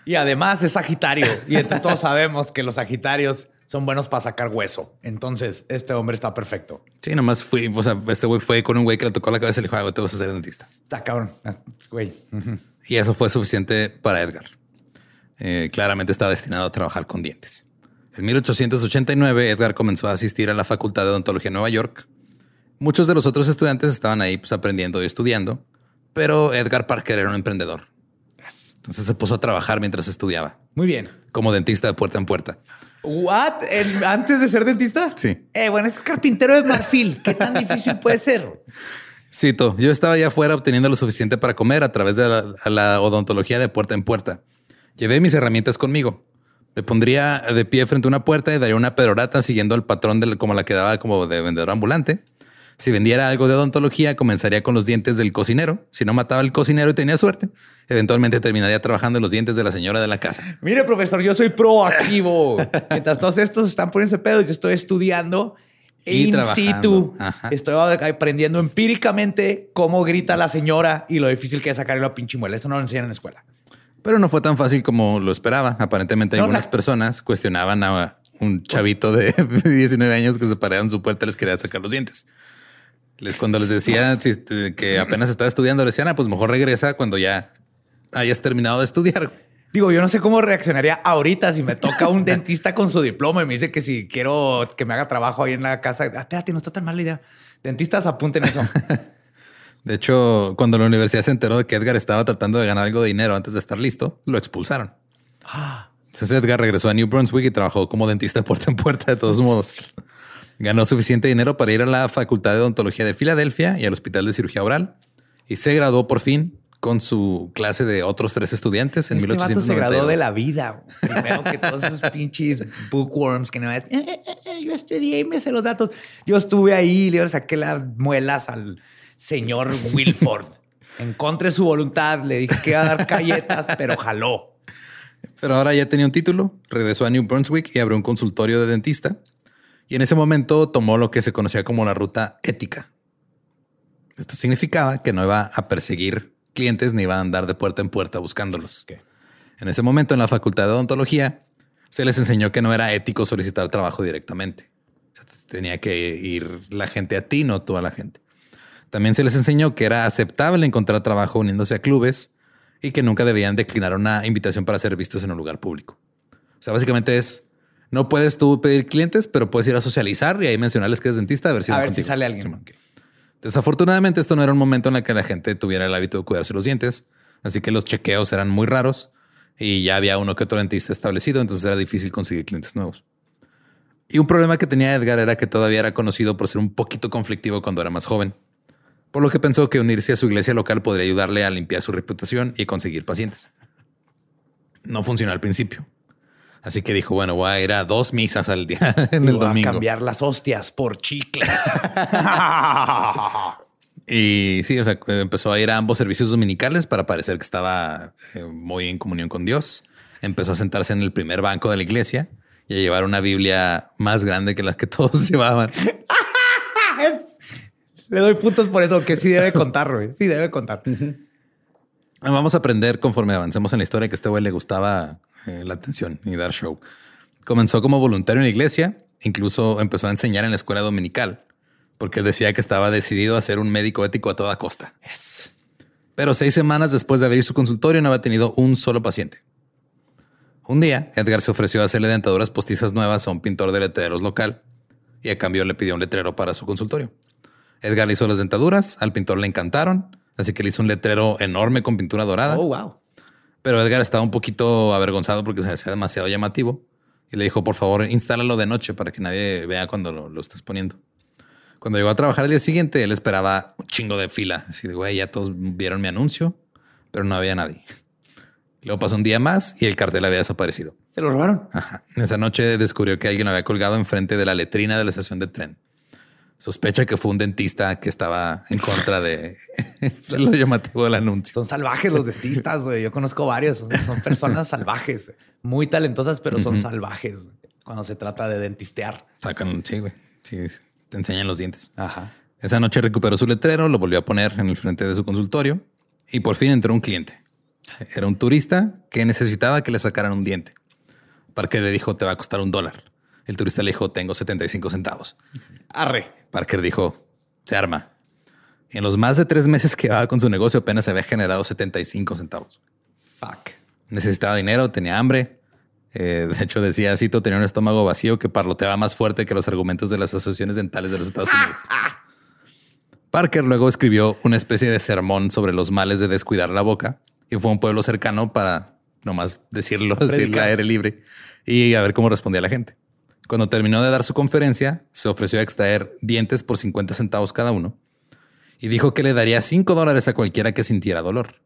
Y además es Sagitario. Y todos sabemos que los Sagitarios son buenos para sacar hueso. Entonces, este hombre está perfecto. Sí, nomás fui, o sea, este güey fue con un güey que le tocó la cabeza y le dijo, "Ah, güey, te vas a ser dentista. Está cabrón. Ah, Güey. Y eso fue suficiente para Edgar. Eh, claramente estaba destinado a trabajar con dientes. En 1889, Edgar comenzó a asistir a la Facultad de Odontología en Nueva York. Muchos de los otros estudiantes estaban ahí pues, aprendiendo y estudiando, pero Edgar Parker era un emprendedor. Entonces se puso a trabajar mientras estudiaba, Muy bien. como dentista de puerta en puerta. ¿What? ¿En- ¿Antes de ser dentista? Sí. Eh, bueno, es carpintero de marfil. ¿Qué tan difícil puede ser? Cito, yo estaba allá afuera obteniendo lo suficiente para comer a través de la odontología de puerta en puerta. Llevé mis herramientas conmigo. Me pondría de pie frente a una puerta y daría una pedorata siguiendo el patrón de como la que daba como de vendedor ambulante. Si vendiera algo de odontología, comenzaría con los dientes del cocinero. Si no mataba al cocinero y tenía suerte, eventualmente terminaría trabajando en los dientes de la señora de la casa. Mire, profesor, yo soy proactivo. Mientras todos estos están poniendo ese pedo, yo estoy estudiando Y in situ. Ajá. Estoy aprendiendo empíricamente cómo grita la señora y lo difícil que es sacarle la pinche muela. Eso no lo enseñan en la escuela. Pero no fue tan fácil como lo esperaba. Aparentemente No, algunas la- personas cuestionaban a un chavito de (laughs) 19 años que se paraban en su puerta y les quería sacar los dientes. Les, cuando les decía este, que apenas estaba estudiando, les decían, ah, pues mejor regresa cuando ya hayas terminado de estudiar. Digo, yo no sé cómo reaccionaría ahorita si me toca un (laughs) dentista con su diploma y me dice que si quiero que me haga trabajo ahí en la casa, ah, espérate, no está tan mala la idea. Dentistas, apunten eso. (laughs) De hecho, cuando la universidad se enteró de que Edgar estaba tratando de ganar algo de dinero antes de estar listo, lo expulsaron. Entonces Edgar regresó a New Brunswick y trabajó como dentista de puerta en puerta de todos modos. Ganó suficiente dinero para ir a la Facultad de Odontología de Filadelfia y al Hospital de Cirugía Oral y se graduó por fin con su clase de otros tres estudiantes en Este vato 1892. se graduó de la vida. Primero que todos esos pinches bookworms que no es. "Eh, eh, eh, yo estudié y me sé los datos. Yo estuve ahí y le saqué las muelas al señor Wilford. En contra de su voluntad le dije que iba a dar galletas, pero jaló. Pero ahora ya tenía un título, regresó a New Brunswick y abrió un consultorio de dentista. Y en ese momento tomó lo que se conocía como la ruta ética. Esto significaba que no iba a perseguir clientes ni iba a andar de puerta en puerta buscándolos. En ese momento en la facultad de odontología se les enseñó que no era ético solicitar trabajo directamente. O sea, tenía que ir la gente a ti, no tú a la gente. También se les enseñó que era aceptable encontrar trabajo uniéndose a clubes y que nunca debían declinar una invitación para ser vistos en un lugar público. O sea, básicamente es, no puedes tú pedir clientes, pero puedes ir a socializar y ahí mencionarles que eres dentista a ver si, A ver si sale alguien. Desafortunadamente, esto no era un momento en el que la gente tuviera el hábito de cuidarse los dientes, así que los chequeos eran muy raros y ya había uno que otro dentista establecido, entonces era difícil conseguir clientes nuevos. Y un problema que tenía Edgar era que todavía era conocido por ser un poquito conflictivo cuando era más joven, por lo que pensó que unirse a su iglesia local podría ayudarle a limpiar su reputación y conseguir pacientes. No funcionó al principio. Así que dijo, bueno, voy a ir a dos misas al día (laughs) en el Voy a domingo. cambiar las hostias por chicles. (laughs) Y sí, o sea, empezó a ir a ambos servicios dominicales para parecer que estaba eh, muy en comunión con Dios. Empezó a sentarse en el primer banco de la iglesia y a llevar una Biblia más grande que las que (laughs) todos llevaban. Le doy puntos por eso, que sí debe contar, güey. Sí debe contar. Vamos a aprender conforme avancemos en la historia que a este güey le gustaba eh, la atención y dar show. Comenzó como voluntario en la iglesia, incluso empezó a enseñar en la escuela dominical, porque él decía que estaba decidido a ser un médico ético a toda costa. Yes. Pero seis semanas después de abrir su consultorio no había tenido un solo paciente. Un día, Edgar se ofreció a hacerle dentaduras postizas nuevas a un pintor de letreros local y a cambio le pidió un letrero para su consultorio. Edgar le hizo las dentaduras, al pintor le encantaron, así que le hizo un letrero enorme con pintura dorada. Oh, wow. Pero Edgar estaba un poquito avergonzado porque se le hacía demasiado llamativo y le dijo, por favor, instálalo de noche para que nadie vea cuando lo, lo estés poniendo. Cuando llegó a trabajar el día siguiente, él esperaba un chingo de fila. Así de, güey, ya todos vieron mi anuncio, pero no había nadie. Luego pasó un día más y el cartel había desaparecido. Se lo robaron. Ajá. Esa noche descubrió que alguien lo había colgado enfrente de la letrina de la estación de tren. Sospecha que fue un dentista que estaba en contra de (laughs) lo llamativo del anuncio. Son salvajes los dentistas, güey. Yo conozco varios. Son, son personas salvajes, muy talentosas, pero son salvajes cuando se trata de dentistear. Sacan, sí, güey. Sí, te enseñan los dientes. Ajá. Esa noche recuperó su letrero, lo volvió a poner en el frente de su consultorio y por fin entró un cliente. Era un turista que necesitaba que le sacaran un diente. Parker le dijo, te va a costar un dólar. El turista le dijo, tengo 75 centavos. Arre. Parker dijo, se arma. En los más de tres meses que llevaba con su negocio apenas había generado 75 centavos. Fuck. Necesitaba dinero, tenía hambre. Eh, de hecho, decía, cito, tenía un estómago vacío que parloteaba más fuerte que los argumentos de las asociaciones dentales de los Estados Unidos. Parker luego escribió una especie de sermón sobre los males de descuidar la boca y fue a un pueblo cercano para nomás decirlo, (laughs) decirle Predicar. a aire libre y a ver cómo respondía la gente. Cuando terminó de dar su conferencia, se ofreció a extraer dientes por 50 centavos cada uno y dijo que le daría 5 dólares a cualquiera que sintiera dolor.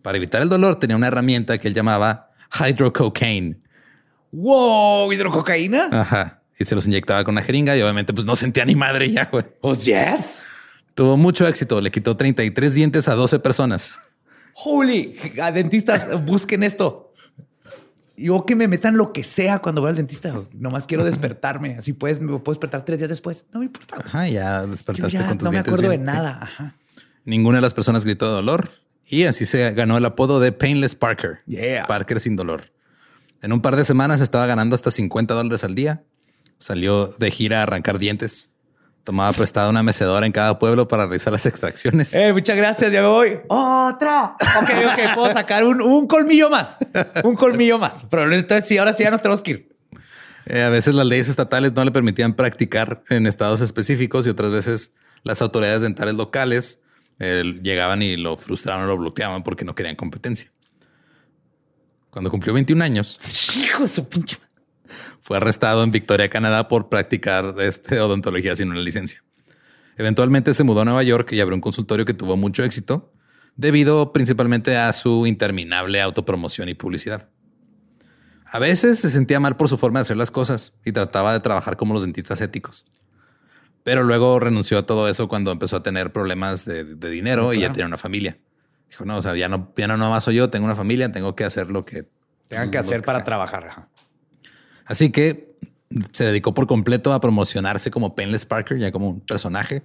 Para evitar el dolor tenía una herramienta que él llamaba hydrococaine. Wow, hidrococaína. Ajá. Y se los inyectaba con una jeringa y obviamente pues no sentía ni madre ya, güey. Oh, yes. Tuvo mucho éxito. Le quitó 33 dientes a 12 personas. Holy, a dentistas, busquen esto. Yo que me metan lo que sea cuando voy al dentista. Nomás quiero despertarme. Así puedes, me puedo despertar tres días después. No me importa. Ajá, ya despertaste ya con tus no me dientes acuerdo bien. de nada. Ajá. Ninguna de las personas gritó de dolor y así se ganó el apodo de Painless Parker. Yeah. Parker sin dolor. En un par de semanas estaba ganando hasta 50 dólares al día. Salió de gira a arrancar dientes. Tomaba prestada una mecedora en cada pueblo para realizar las extracciones. Eh, muchas gracias, ya me voy. Otra. Ok, ok, puedo sacar un, un colmillo más. Un colmillo más. Pero entonces sí, ahora sí ya nos tenemos que ir. Eh, a veces las leyes estatales no le permitían practicar en estados específicos y otras veces las autoridades dentales locales Él- llegaban y lo frustraban o lo bloqueaban porque no querían competencia. Cuando cumplió 21 años, (laughs) Hijo de su pinche. Fue arrestado en Victoria, Canadá, por practicar este, odontología sin una licencia. Eventualmente se mudó a Nueva York y abrió un consultorio que tuvo mucho éxito, debido principalmente a su interminable autopromoción y publicidad. A veces se sentía mal por su forma de hacer las cosas y trataba de trabajar como los dentistas éticos. Pero luego renunció a todo eso cuando empezó a tener problemas de, de dinero y ya tenía una familia. Dijo, no, o sea, ya no, ya no nomás soy yo, tengo una familia, tengo que hacer lo que Tengan que hacer para sea". trabajar. Así que se dedicó por completo a promocionarse como Painless Parker, ya como un personaje,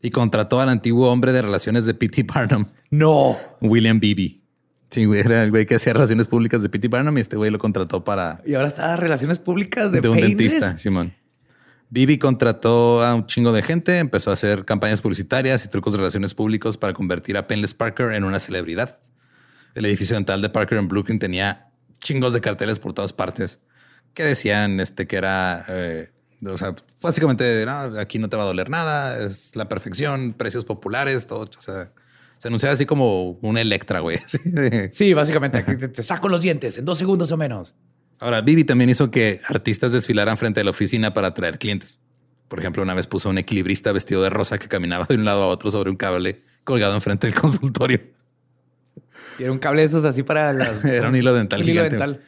y contrató al antiguo hombre de relaciones de P.T. (laughs) Barnum, No. William Beebe. Sí, güey, era el güey que hacía relaciones públicas de P.T. Barnum y este güey lo contrató para Y ahora está relaciones públicas de, de un Painless. dentista, Simón. Beebe contrató a un chingo de gente, empezó a hacer campañas publicitarias y trucos de relaciones públicos para convertir a Painless Parker en una celebridad. El edificio dental de Parker en Brooklyn tenía chingos de carteles por todas partes que decían este, que era, eh, o sea, básicamente, "No, aquí no te va a doler nada, es la perfección, precios populares, todo. O sea, se anunciaba así como un Electra, güey. (laughs) Sí, básicamente aquí te, te saco los dientes en dos segundos o menos. Ahora, Vivi también hizo que artistas desfilaran frente a la oficina para atraer clientes. Por ejemplo, una vez puso a un equilibrista vestido de rosa que caminaba de un lado a otro sobre un cable colgado enfrente del consultorio. Y era un cable de esos así para las. (laughs) Era un hilo dental un hilo gigante. dental.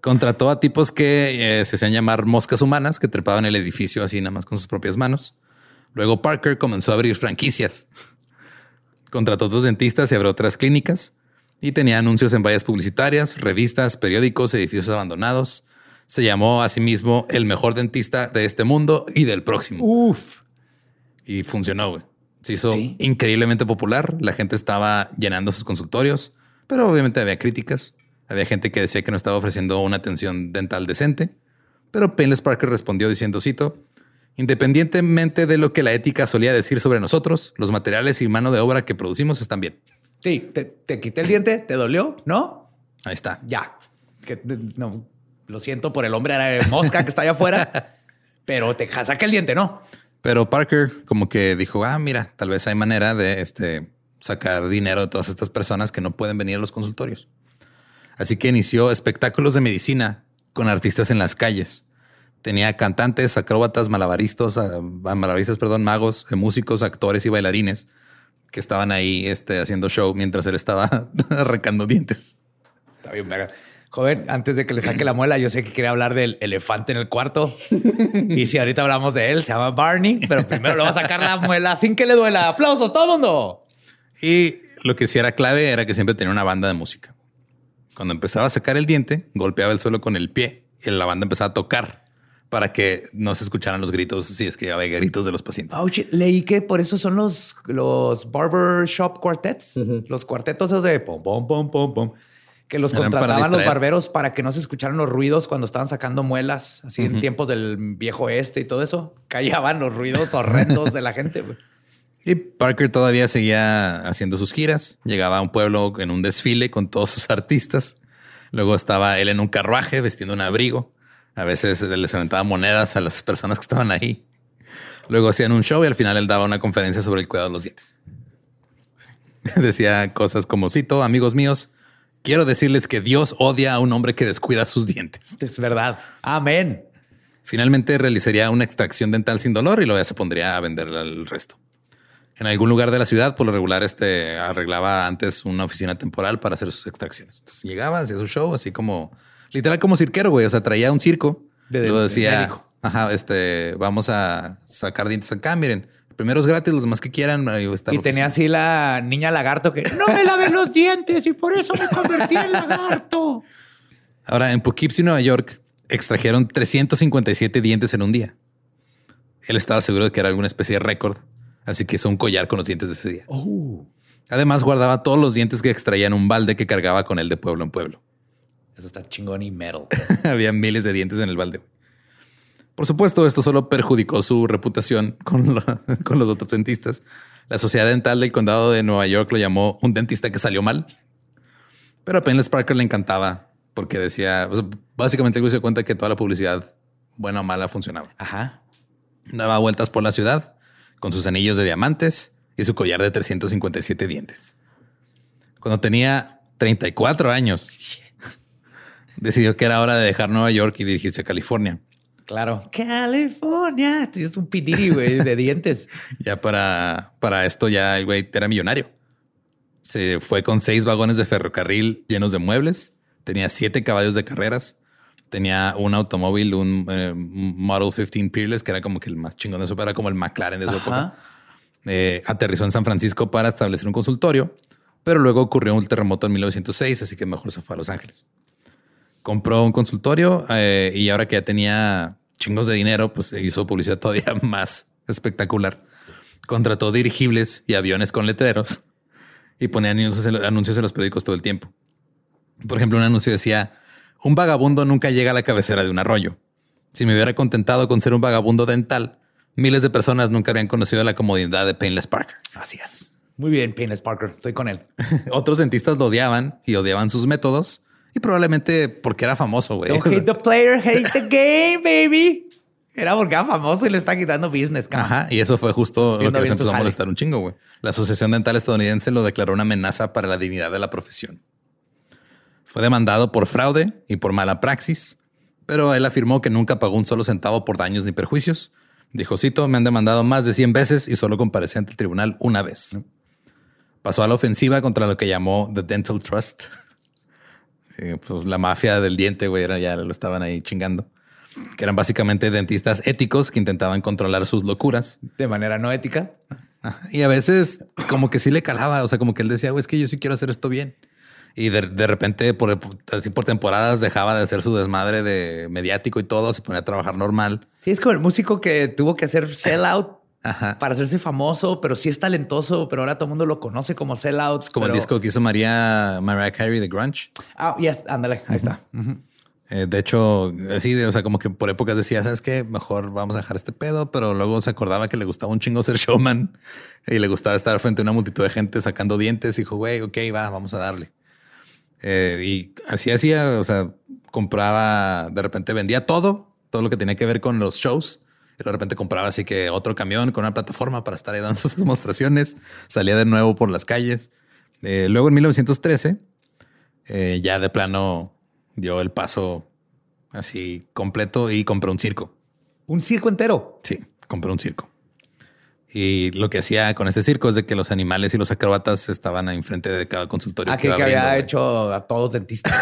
Contrató a tipos que eh, se hacían llamar moscas humanas que trepaban el edificio así nada más con sus propias manos. Luego Parker comenzó a abrir franquicias. Contrató dos dentistas y abrió otras clínicas y tenía anuncios en vallas publicitarias, revistas, periódicos, edificios abandonados. Se llamó a sí mismo el mejor dentista de este mundo y del próximo. Uf. Y funcionó, güey. Se hizo Sí. increíblemente popular. La gente estaba llenando sus consultorios, pero obviamente había críticas. Había gente que decía que no estaba ofreciendo una atención dental decente. Pero Painless Parker respondió diciendo, cito, independientemente de lo que la ética solía decir sobre nosotros, los materiales y mano de obra que producimos están bien. Sí, te, te quité el diente, ¿te dolió? ¿No? Ahí está. Ya. Que, no, lo siento por el hombre de mosca que está allá afuera, (laughs) pero te saca el diente, ¿no? Pero Parker como que dijo, ah, mira, tal vez hay manera de este, sacar dinero de todas estas personas que no pueden venir a los consultorios. Así que inició espectáculos de medicina con artistas en las calles. Tenía cantantes, acróbatas, malabaristas, ah, malabaristas, perdón, magos, eh, músicos, actores y bailarines que estaban ahí este, haciendo show mientras él estaba (laughs) arrancando dientes. Está bien, verga. Joven, antes de que le saque la muela, yo sé que quería hablar del elefante en el cuarto. Y si ahorita hablamos de él, se llama Barney, pero primero le va a sacar la muela sin que le duela. ¡Aplausos, todo el mundo! Y lo que sí era clave era que siempre tenía una banda de música. Cuando empezaba a sacar el diente, golpeaba el suelo con el pie y la banda empezaba a tocar para que no se escucharan los gritos si es que había gritos de los pacientes. Ouch, leí que por eso son los, los barbershop quartets, los cuartetos esos de pom, pom, pom, pom, pom, que los Eran contrataban los barberos para que no se escucharan los ruidos cuando estaban sacando muelas, así en tiempos del viejo este y todo eso. Callaban los ruidos horrendos de la gente. Y Parker todavía seguía haciendo sus giras. Llegaba a un pueblo en un desfile con todos sus artistas. Luego estaba él en un carruaje vestiendo un abrigo. A veces les aventaba monedas a las personas que estaban ahí. Luego hacían un show y al final él daba una conferencia sobre el cuidado de los dientes. Sí. (laughs) Decía cosas como, cito, amigos míos, quiero decirles que Dios odia a un hombre que descuida sus dientes. Es verdad. Amén. Finalmente realizaría una extracción dental sin dolor y luego ya se pondría a vender al resto. En algún lugar de la ciudad, por lo regular, este arreglaba antes una oficina temporal para hacer sus extracciones. Entonces llegaba, hacía su show, así como literal como cirquero, güey. O sea, traía un circo. De- de decía, ajá, este, vamos a sacar dientes acá. Miren, primero es gratis, los demás que quieran. ahí Y tenía oficina". así la niña lagarto que no me lavé los dientes y por eso me convertí en lagarto. Ahora, en Poughkeepsie, Nueva York, extrajeron 357 dientes en un día. Él estaba seguro de que era alguna especie de récord, así que hizo un collar con los dientes de ese día. Oh, Además, guardaba todos los dientes que extraía en un balde que cargaba con él de pueblo en pueblo. eso está chingón y metal. (laughs) Había miles de dientes en el balde. Por supuesto, esto solo perjudicó su reputación con, la- (laughs) con los otros dentistas. La Sociedad Dental del Condado de Nueva York lo llamó un dentista que salió mal. Pero a Painless Parker le encantaba porque decía, básicamente él se dio cuenta que toda la publicidad, buena o mala, funcionaba. Ajá. Daba vueltas por la ciudad con sus anillos de diamantes y su collar de 357 dientes. Cuando tenía 34 años, (laughs) decidió que era hora de dejar Nueva York y dirigirse a California. Claro. California. Es un pitiri, güey, de dientes. (laughs) ya para, para esto ya el güey era millonario. Se fue con seis vagones de ferrocarril llenos de muebles. Tenía siete caballos de carreras. Tenía un automóvil, un eh, Model 15 Peerless, que era como que el más chingón de eso, era como el McLaren de su época. Eh, aterrizó en San Francisco para establecer un consultorio, pero luego ocurrió un terremoto en 1906, así que mejor se fue a Los Ángeles compró un consultorio eh, y ahora que ya tenía chingos de dinero, pues hizo publicidad todavía (laughs) más espectacular. Contrató dirigibles y aviones con letreros y ponía anuncios en, los periódicos todo el tiempo. Por ejemplo, un anuncio decía, un vagabundo nunca llega a la cabecera de un arroyo. Si me hubiera contentado con ser un vagabundo dental, miles de personas nunca habrían conocido la comodidad de Painless Parker. Así es. Muy bien, Painless Parker. Estoy con él. (laughs) Otros dentistas lo odiaban y odiaban sus métodos y probablemente porque era famoso, güey. hate the player, hate the game, baby. Era porque era famoso y le está quitando business. Ajá. Y eso fue justo lo que les empezó a molestar un chingo, güey. La Asociación Dental Estadounidense lo declaró una amenaza para la dignidad de la profesión. Fue demandado por fraude y por mala praxis, pero él afirmó que nunca pagó un solo centavo por daños ni perjuicios. Dijo, cito, me han demandado más de 100 veces y solo comparecí ante el tribunal una vez. Pasó a la ofensiva contra lo que llamó The Dental Trust, (laughs) pues la mafia del diente, güey, ya lo estaban ahí chingando. Que eran básicamente dentistas éticos que intentaban controlar sus locuras. De manera no ética. Y a veces como que sí le calaba, o sea, como que él decía, güey, es que yo sí quiero hacer esto bien. Y de, repente, por, así por temporadas, dejaba de hacer su desmadre de mediático y todo, se ponía a trabajar normal. Sí, es como el músico que tuvo que hacer sellout (laughs) para hacerse famoso, pero sí es talentoso, pero ahora todo el mundo lo conoce como sellouts. Como el disco que hizo María Mariah Carey de Grunge. Ah, yes, ándale, ahí está. Eh, de hecho, así, o sea, como que por épocas decía, ¿sabes qué? Mejor vamos a dejar este pedo, pero luego se acordaba que le gustaba un chingo ser showman (laughs) y le gustaba estar frente a una multitud de gente sacando dientes. Y dijo, güey, ok, va, vamos a darle. Eh, y así hacía, o sea, compraba, de repente vendía todo, todo lo que tenía que ver con los shows y de repente compraba así que otro camión con una plataforma para estar ahí dando (laughs) sus demostraciones. Salía de nuevo por las calles. Eh, luego en 1913, eh, ya de plano dio el paso así completo y compró un circo. ¿Un circo entero? Sí, compró un circo. Y lo que hacía con este circo es de que los animales y los acróbatas estaban enfrente de cada consultorio. Ah, que, había hecho a todos dentistas.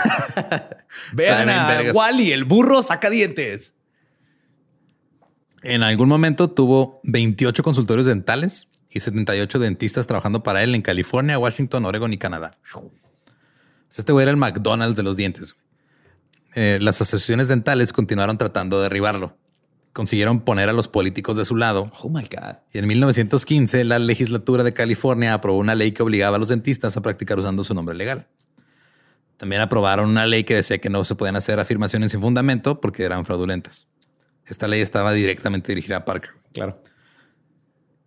(laughs) Vean a Wally, el burro saca dientes. En algún momento tuvo 28 consultorios dentales y 78 dentistas trabajando para él en California, Washington, Oregon y Canadá. Este güey era el McDonald's de los dientes. Eh, las asociaciones dentales continuaron tratando de derribarlo. Consiguieron poner a los políticos de su lado. Oh my God. Y en 1915, la legislatura de California aprobó una ley que obligaba a los dentistas a practicar usando su nombre legal. También aprobaron una ley que decía que no se podían hacer afirmaciones sin fundamento porque eran fraudulentas. Esta ley estaba directamente dirigida a Parker. Claro.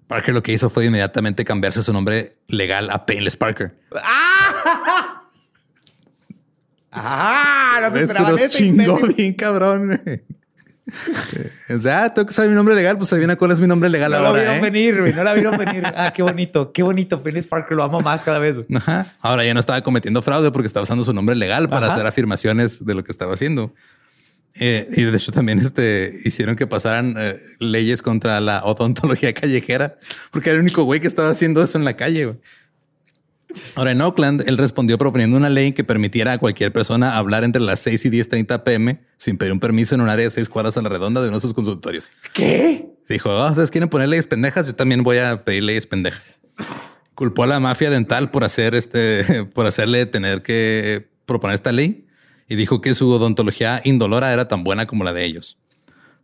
Parker lo que hizo fue inmediatamente cambiarse su nombre legal a Painless Parker. ¡Ah! (laughs) ¡Ah! No te esperaba eso. chingó bien cabrón. (laughs) o sea, tengo que saber mi nombre legal, pues adivina cuál es mi nombre legal no ahora. No la vieron ¿eh? venir, güey. No la vieron (laughs) venir. Ah, qué bonito, qué bonito. Painless Parker lo amo más cada vez. Ajá. Ahora ya no estaba cometiendo fraude porque estaba usando su nombre legal para hacer afirmaciones de lo que estaba haciendo. Eh, y de hecho también este, hicieron que pasaran eh, leyes contra la odontología callejera, porque era el único güey que estaba haciendo eso en la calle. Ahora en Oakland, él respondió proponiendo una ley que permitiera a cualquier persona hablar entre las 6 y 10.30 pm sin pedir un permiso en un área de seis cuadras a la redonda de uno de sus consultorios. ¿Qué? Dijo, oh, ustedes quieren poner leyes pendejas, yo también voy a pedir leyes pendejas. Culpó a la mafia dental por hacer este, (laughs) por hacerle tener que proponer esta ley y dijo que su odontología indolora era tan buena como la de ellos.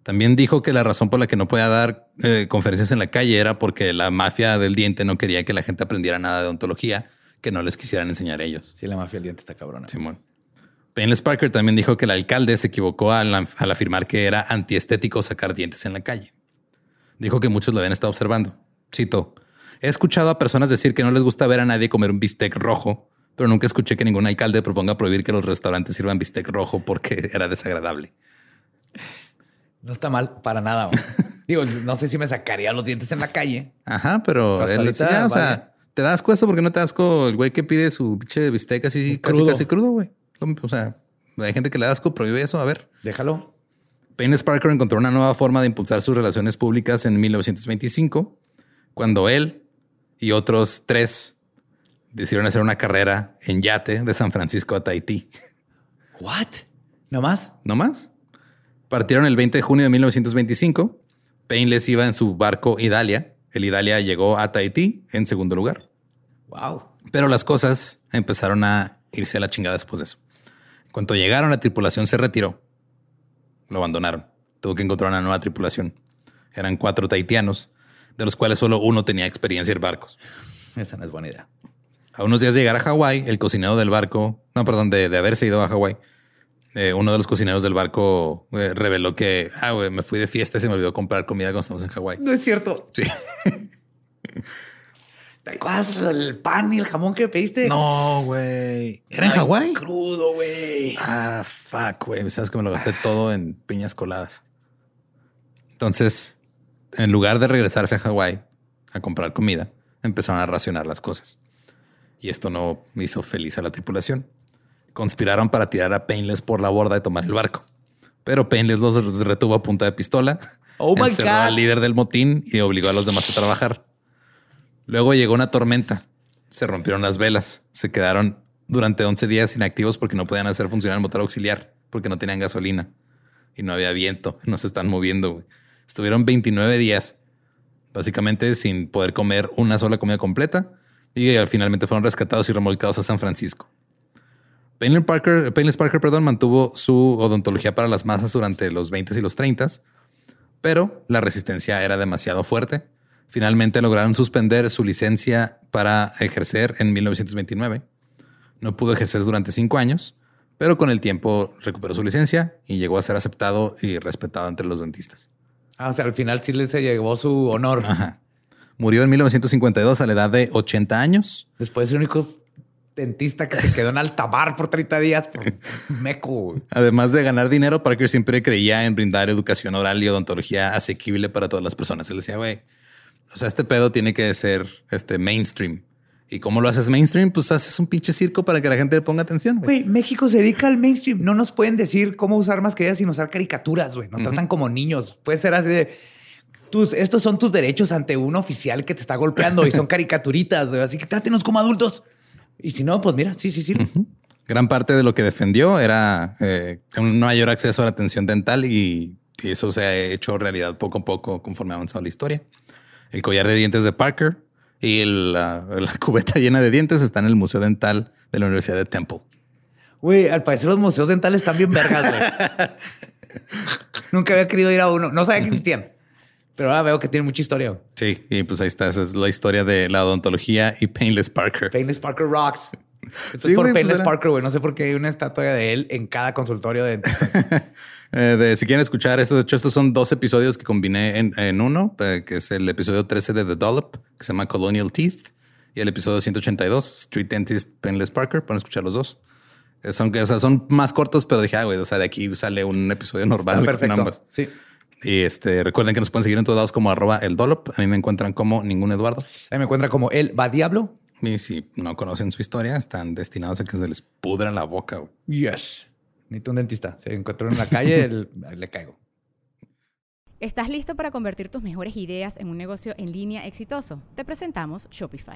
También dijo que la razón por la que no podía dar eh, conferencias en la calle era porque la mafia del diente no quería que la gente aprendiera nada de odontología que no les quisieran enseñar ellos. Sí, la mafia del diente está cabrona. Simón. Painless Parker también dijo que el alcalde se equivocó al, al afirmar que era antiestético sacar dientes en la calle. Dijo que muchos lo habían estado observando. Cito, he escuchado a personas decir que no les gusta ver a nadie comer un bistec rojo pero nunca escuché que ningún alcalde proponga prohibir que los restaurantes sirvan bistec rojo porque (laughs) era desagradable. No está mal para nada. (laughs) Digo, no sé si me sacaría los dientes en la calle. Ajá, pero él decía, o sea, te das eso porque no te das asco el güey que pide su pinche bistec así casi casi crudo, güey. O sea, hay gente que le da asco, prohíbe eso. A ver. Déjalo. Payne Sparker encontró una nueva forma de impulsar sus relaciones públicas en 1925, cuando él y otros tres decidieron hacer una carrera en yate de San Francisco a Tahití. ¿What? ¿No más? ¿No más? Partieron el 20 de junio de 1925. Payne les iba en su barco Idalia. El Idalia llegó a Tahití en segundo lugar. Wow. Pero las cosas empezaron a irse a la chingada después de eso. Cuando llegaron, la tripulación se retiró. Lo abandonaron. Tuvo que encontrar una nueva tripulación. Eran cuatro tahitianos, de los cuales solo uno tenía experiencia en barcos. Esa no es buena idea. A unos días de llegar a Hawái, el cocinero del barco, no, perdón, de, haberse ido a Hawái, eh, uno de los cocineros del barco eh, reveló que, ah, me fui de fiesta y se me olvidó comprar comida cuando estamos en Hawái. No es cierto. Sí. (laughs) ¿Te acuerdas del pan y el jamón que pediste? No, güey. ¿Era en Hawái? Crudo, güey. Ah, fuck, güey. Sabes que me lo gasté todo en piñas coladas. Entonces, en lugar de regresarse a Hawái a comprar comida, empezaron a racionar las cosas. Y esto no hizo feliz a la tripulación. Conspiraron para tirar a Painless por la borda y tomar el barco. Pero Painless los retuvo a punta de pistola. Oh my God. al líder del motín y obligó a los demás a trabajar. Luego llegó una tormenta. Se rompieron las velas. Se quedaron durante 11 días inactivos porque no podían hacer funcionar el motor auxiliar, porque no tenían gasolina y no había viento. (laughs) No se están moviendo. Estuvieron 29 días, básicamente sin poder comer una sola comida completa y finalmente fueron rescatados y remolcados a San Francisco. Painless Parker, Parker perdón, mantuvo su odontología para las masas durante los 20 y los 30, pero la resistencia era demasiado fuerte Finalmente lograron suspender su licencia para ejercer en 1929. No pudo ejercer durante cinco años, pero con el tiempo recuperó su licencia y llegó a ser aceptado y respetado entre los dentistas. Ah, o sea, al final sí le se llevó su honor. Murió en 1952 a la edad de 80 años. Después el único dentista que se quedó en alta mar por 30 días por meco. Además de ganar dinero, Parker siempre creía en brindar educación oral y odontología asequible para todas las personas. Él decía, güey, o sea, este pedo tiene que ser este mainstream. ¿Y cómo lo haces mainstream? Pues haces un pinche circo para que la gente le ponga atención. Güey, México se dedica al mainstream. No nos pueden decir cómo usar mascarillas sin usar caricaturas, güey. Nos tratan como niños. Puede ser así de... Tus, estos son tus derechos ante un oficial que te está golpeando y son (laughs) caricaturitas, güey. Así que trátenos como adultos. Y si no, pues mira, sí, sí, sí. Gran parte de lo que defendió era eh, un mayor acceso a la atención dental y, y eso se ha hecho realidad poco a poco conforme ha avanzado la historia el collar de dientes de Parker y la, (laughs) cubeta llena de dientes está en el Museo Dental de la Universidad de Temple. Güey, al parecer los museos dentales están bien vergas, güey. (laughs) Nunca había querido ir a uno. No sabía que existían. Pero ahora veo que tiene mucha historia. Sí, y pues ahí está. Esa es la historia de la odontología y Painless Parker. Painless Parker rocks. Esto es por pues Painless Parker, güey. No sé por qué hay una estatua de él en cada consultorio de (laughs) Eh, de, si quieren escuchar esto, de hecho, estos son dos episodios que combiné en, uno, eh, que es el episodio 13 de The Dollop, que se llama Colonial Teeth, y el episodio 182, Street Dentist Painless Parker. Pueden escuchar los dos. Eh, son, o sea, son más cortos, pero dije, ah, güey, o sea, de aquí sale un episodio normal con ambas. Sí. Y este, recuerden que nos pueden seguir en todos lados como arroba el Dollop. A mí me encuentran como ningún Eduardo. A mí me encuentran como el va diablo. Y si no conocen su historia, están destinados a que se les pudra la boca. Yes. Necesito un dentista. Se encuentro en la calle, (laughs) le caigo. ¿Estás listo para convertir tus mejores ideas en un negocio en línea exitoso? Te presentamos Shopify.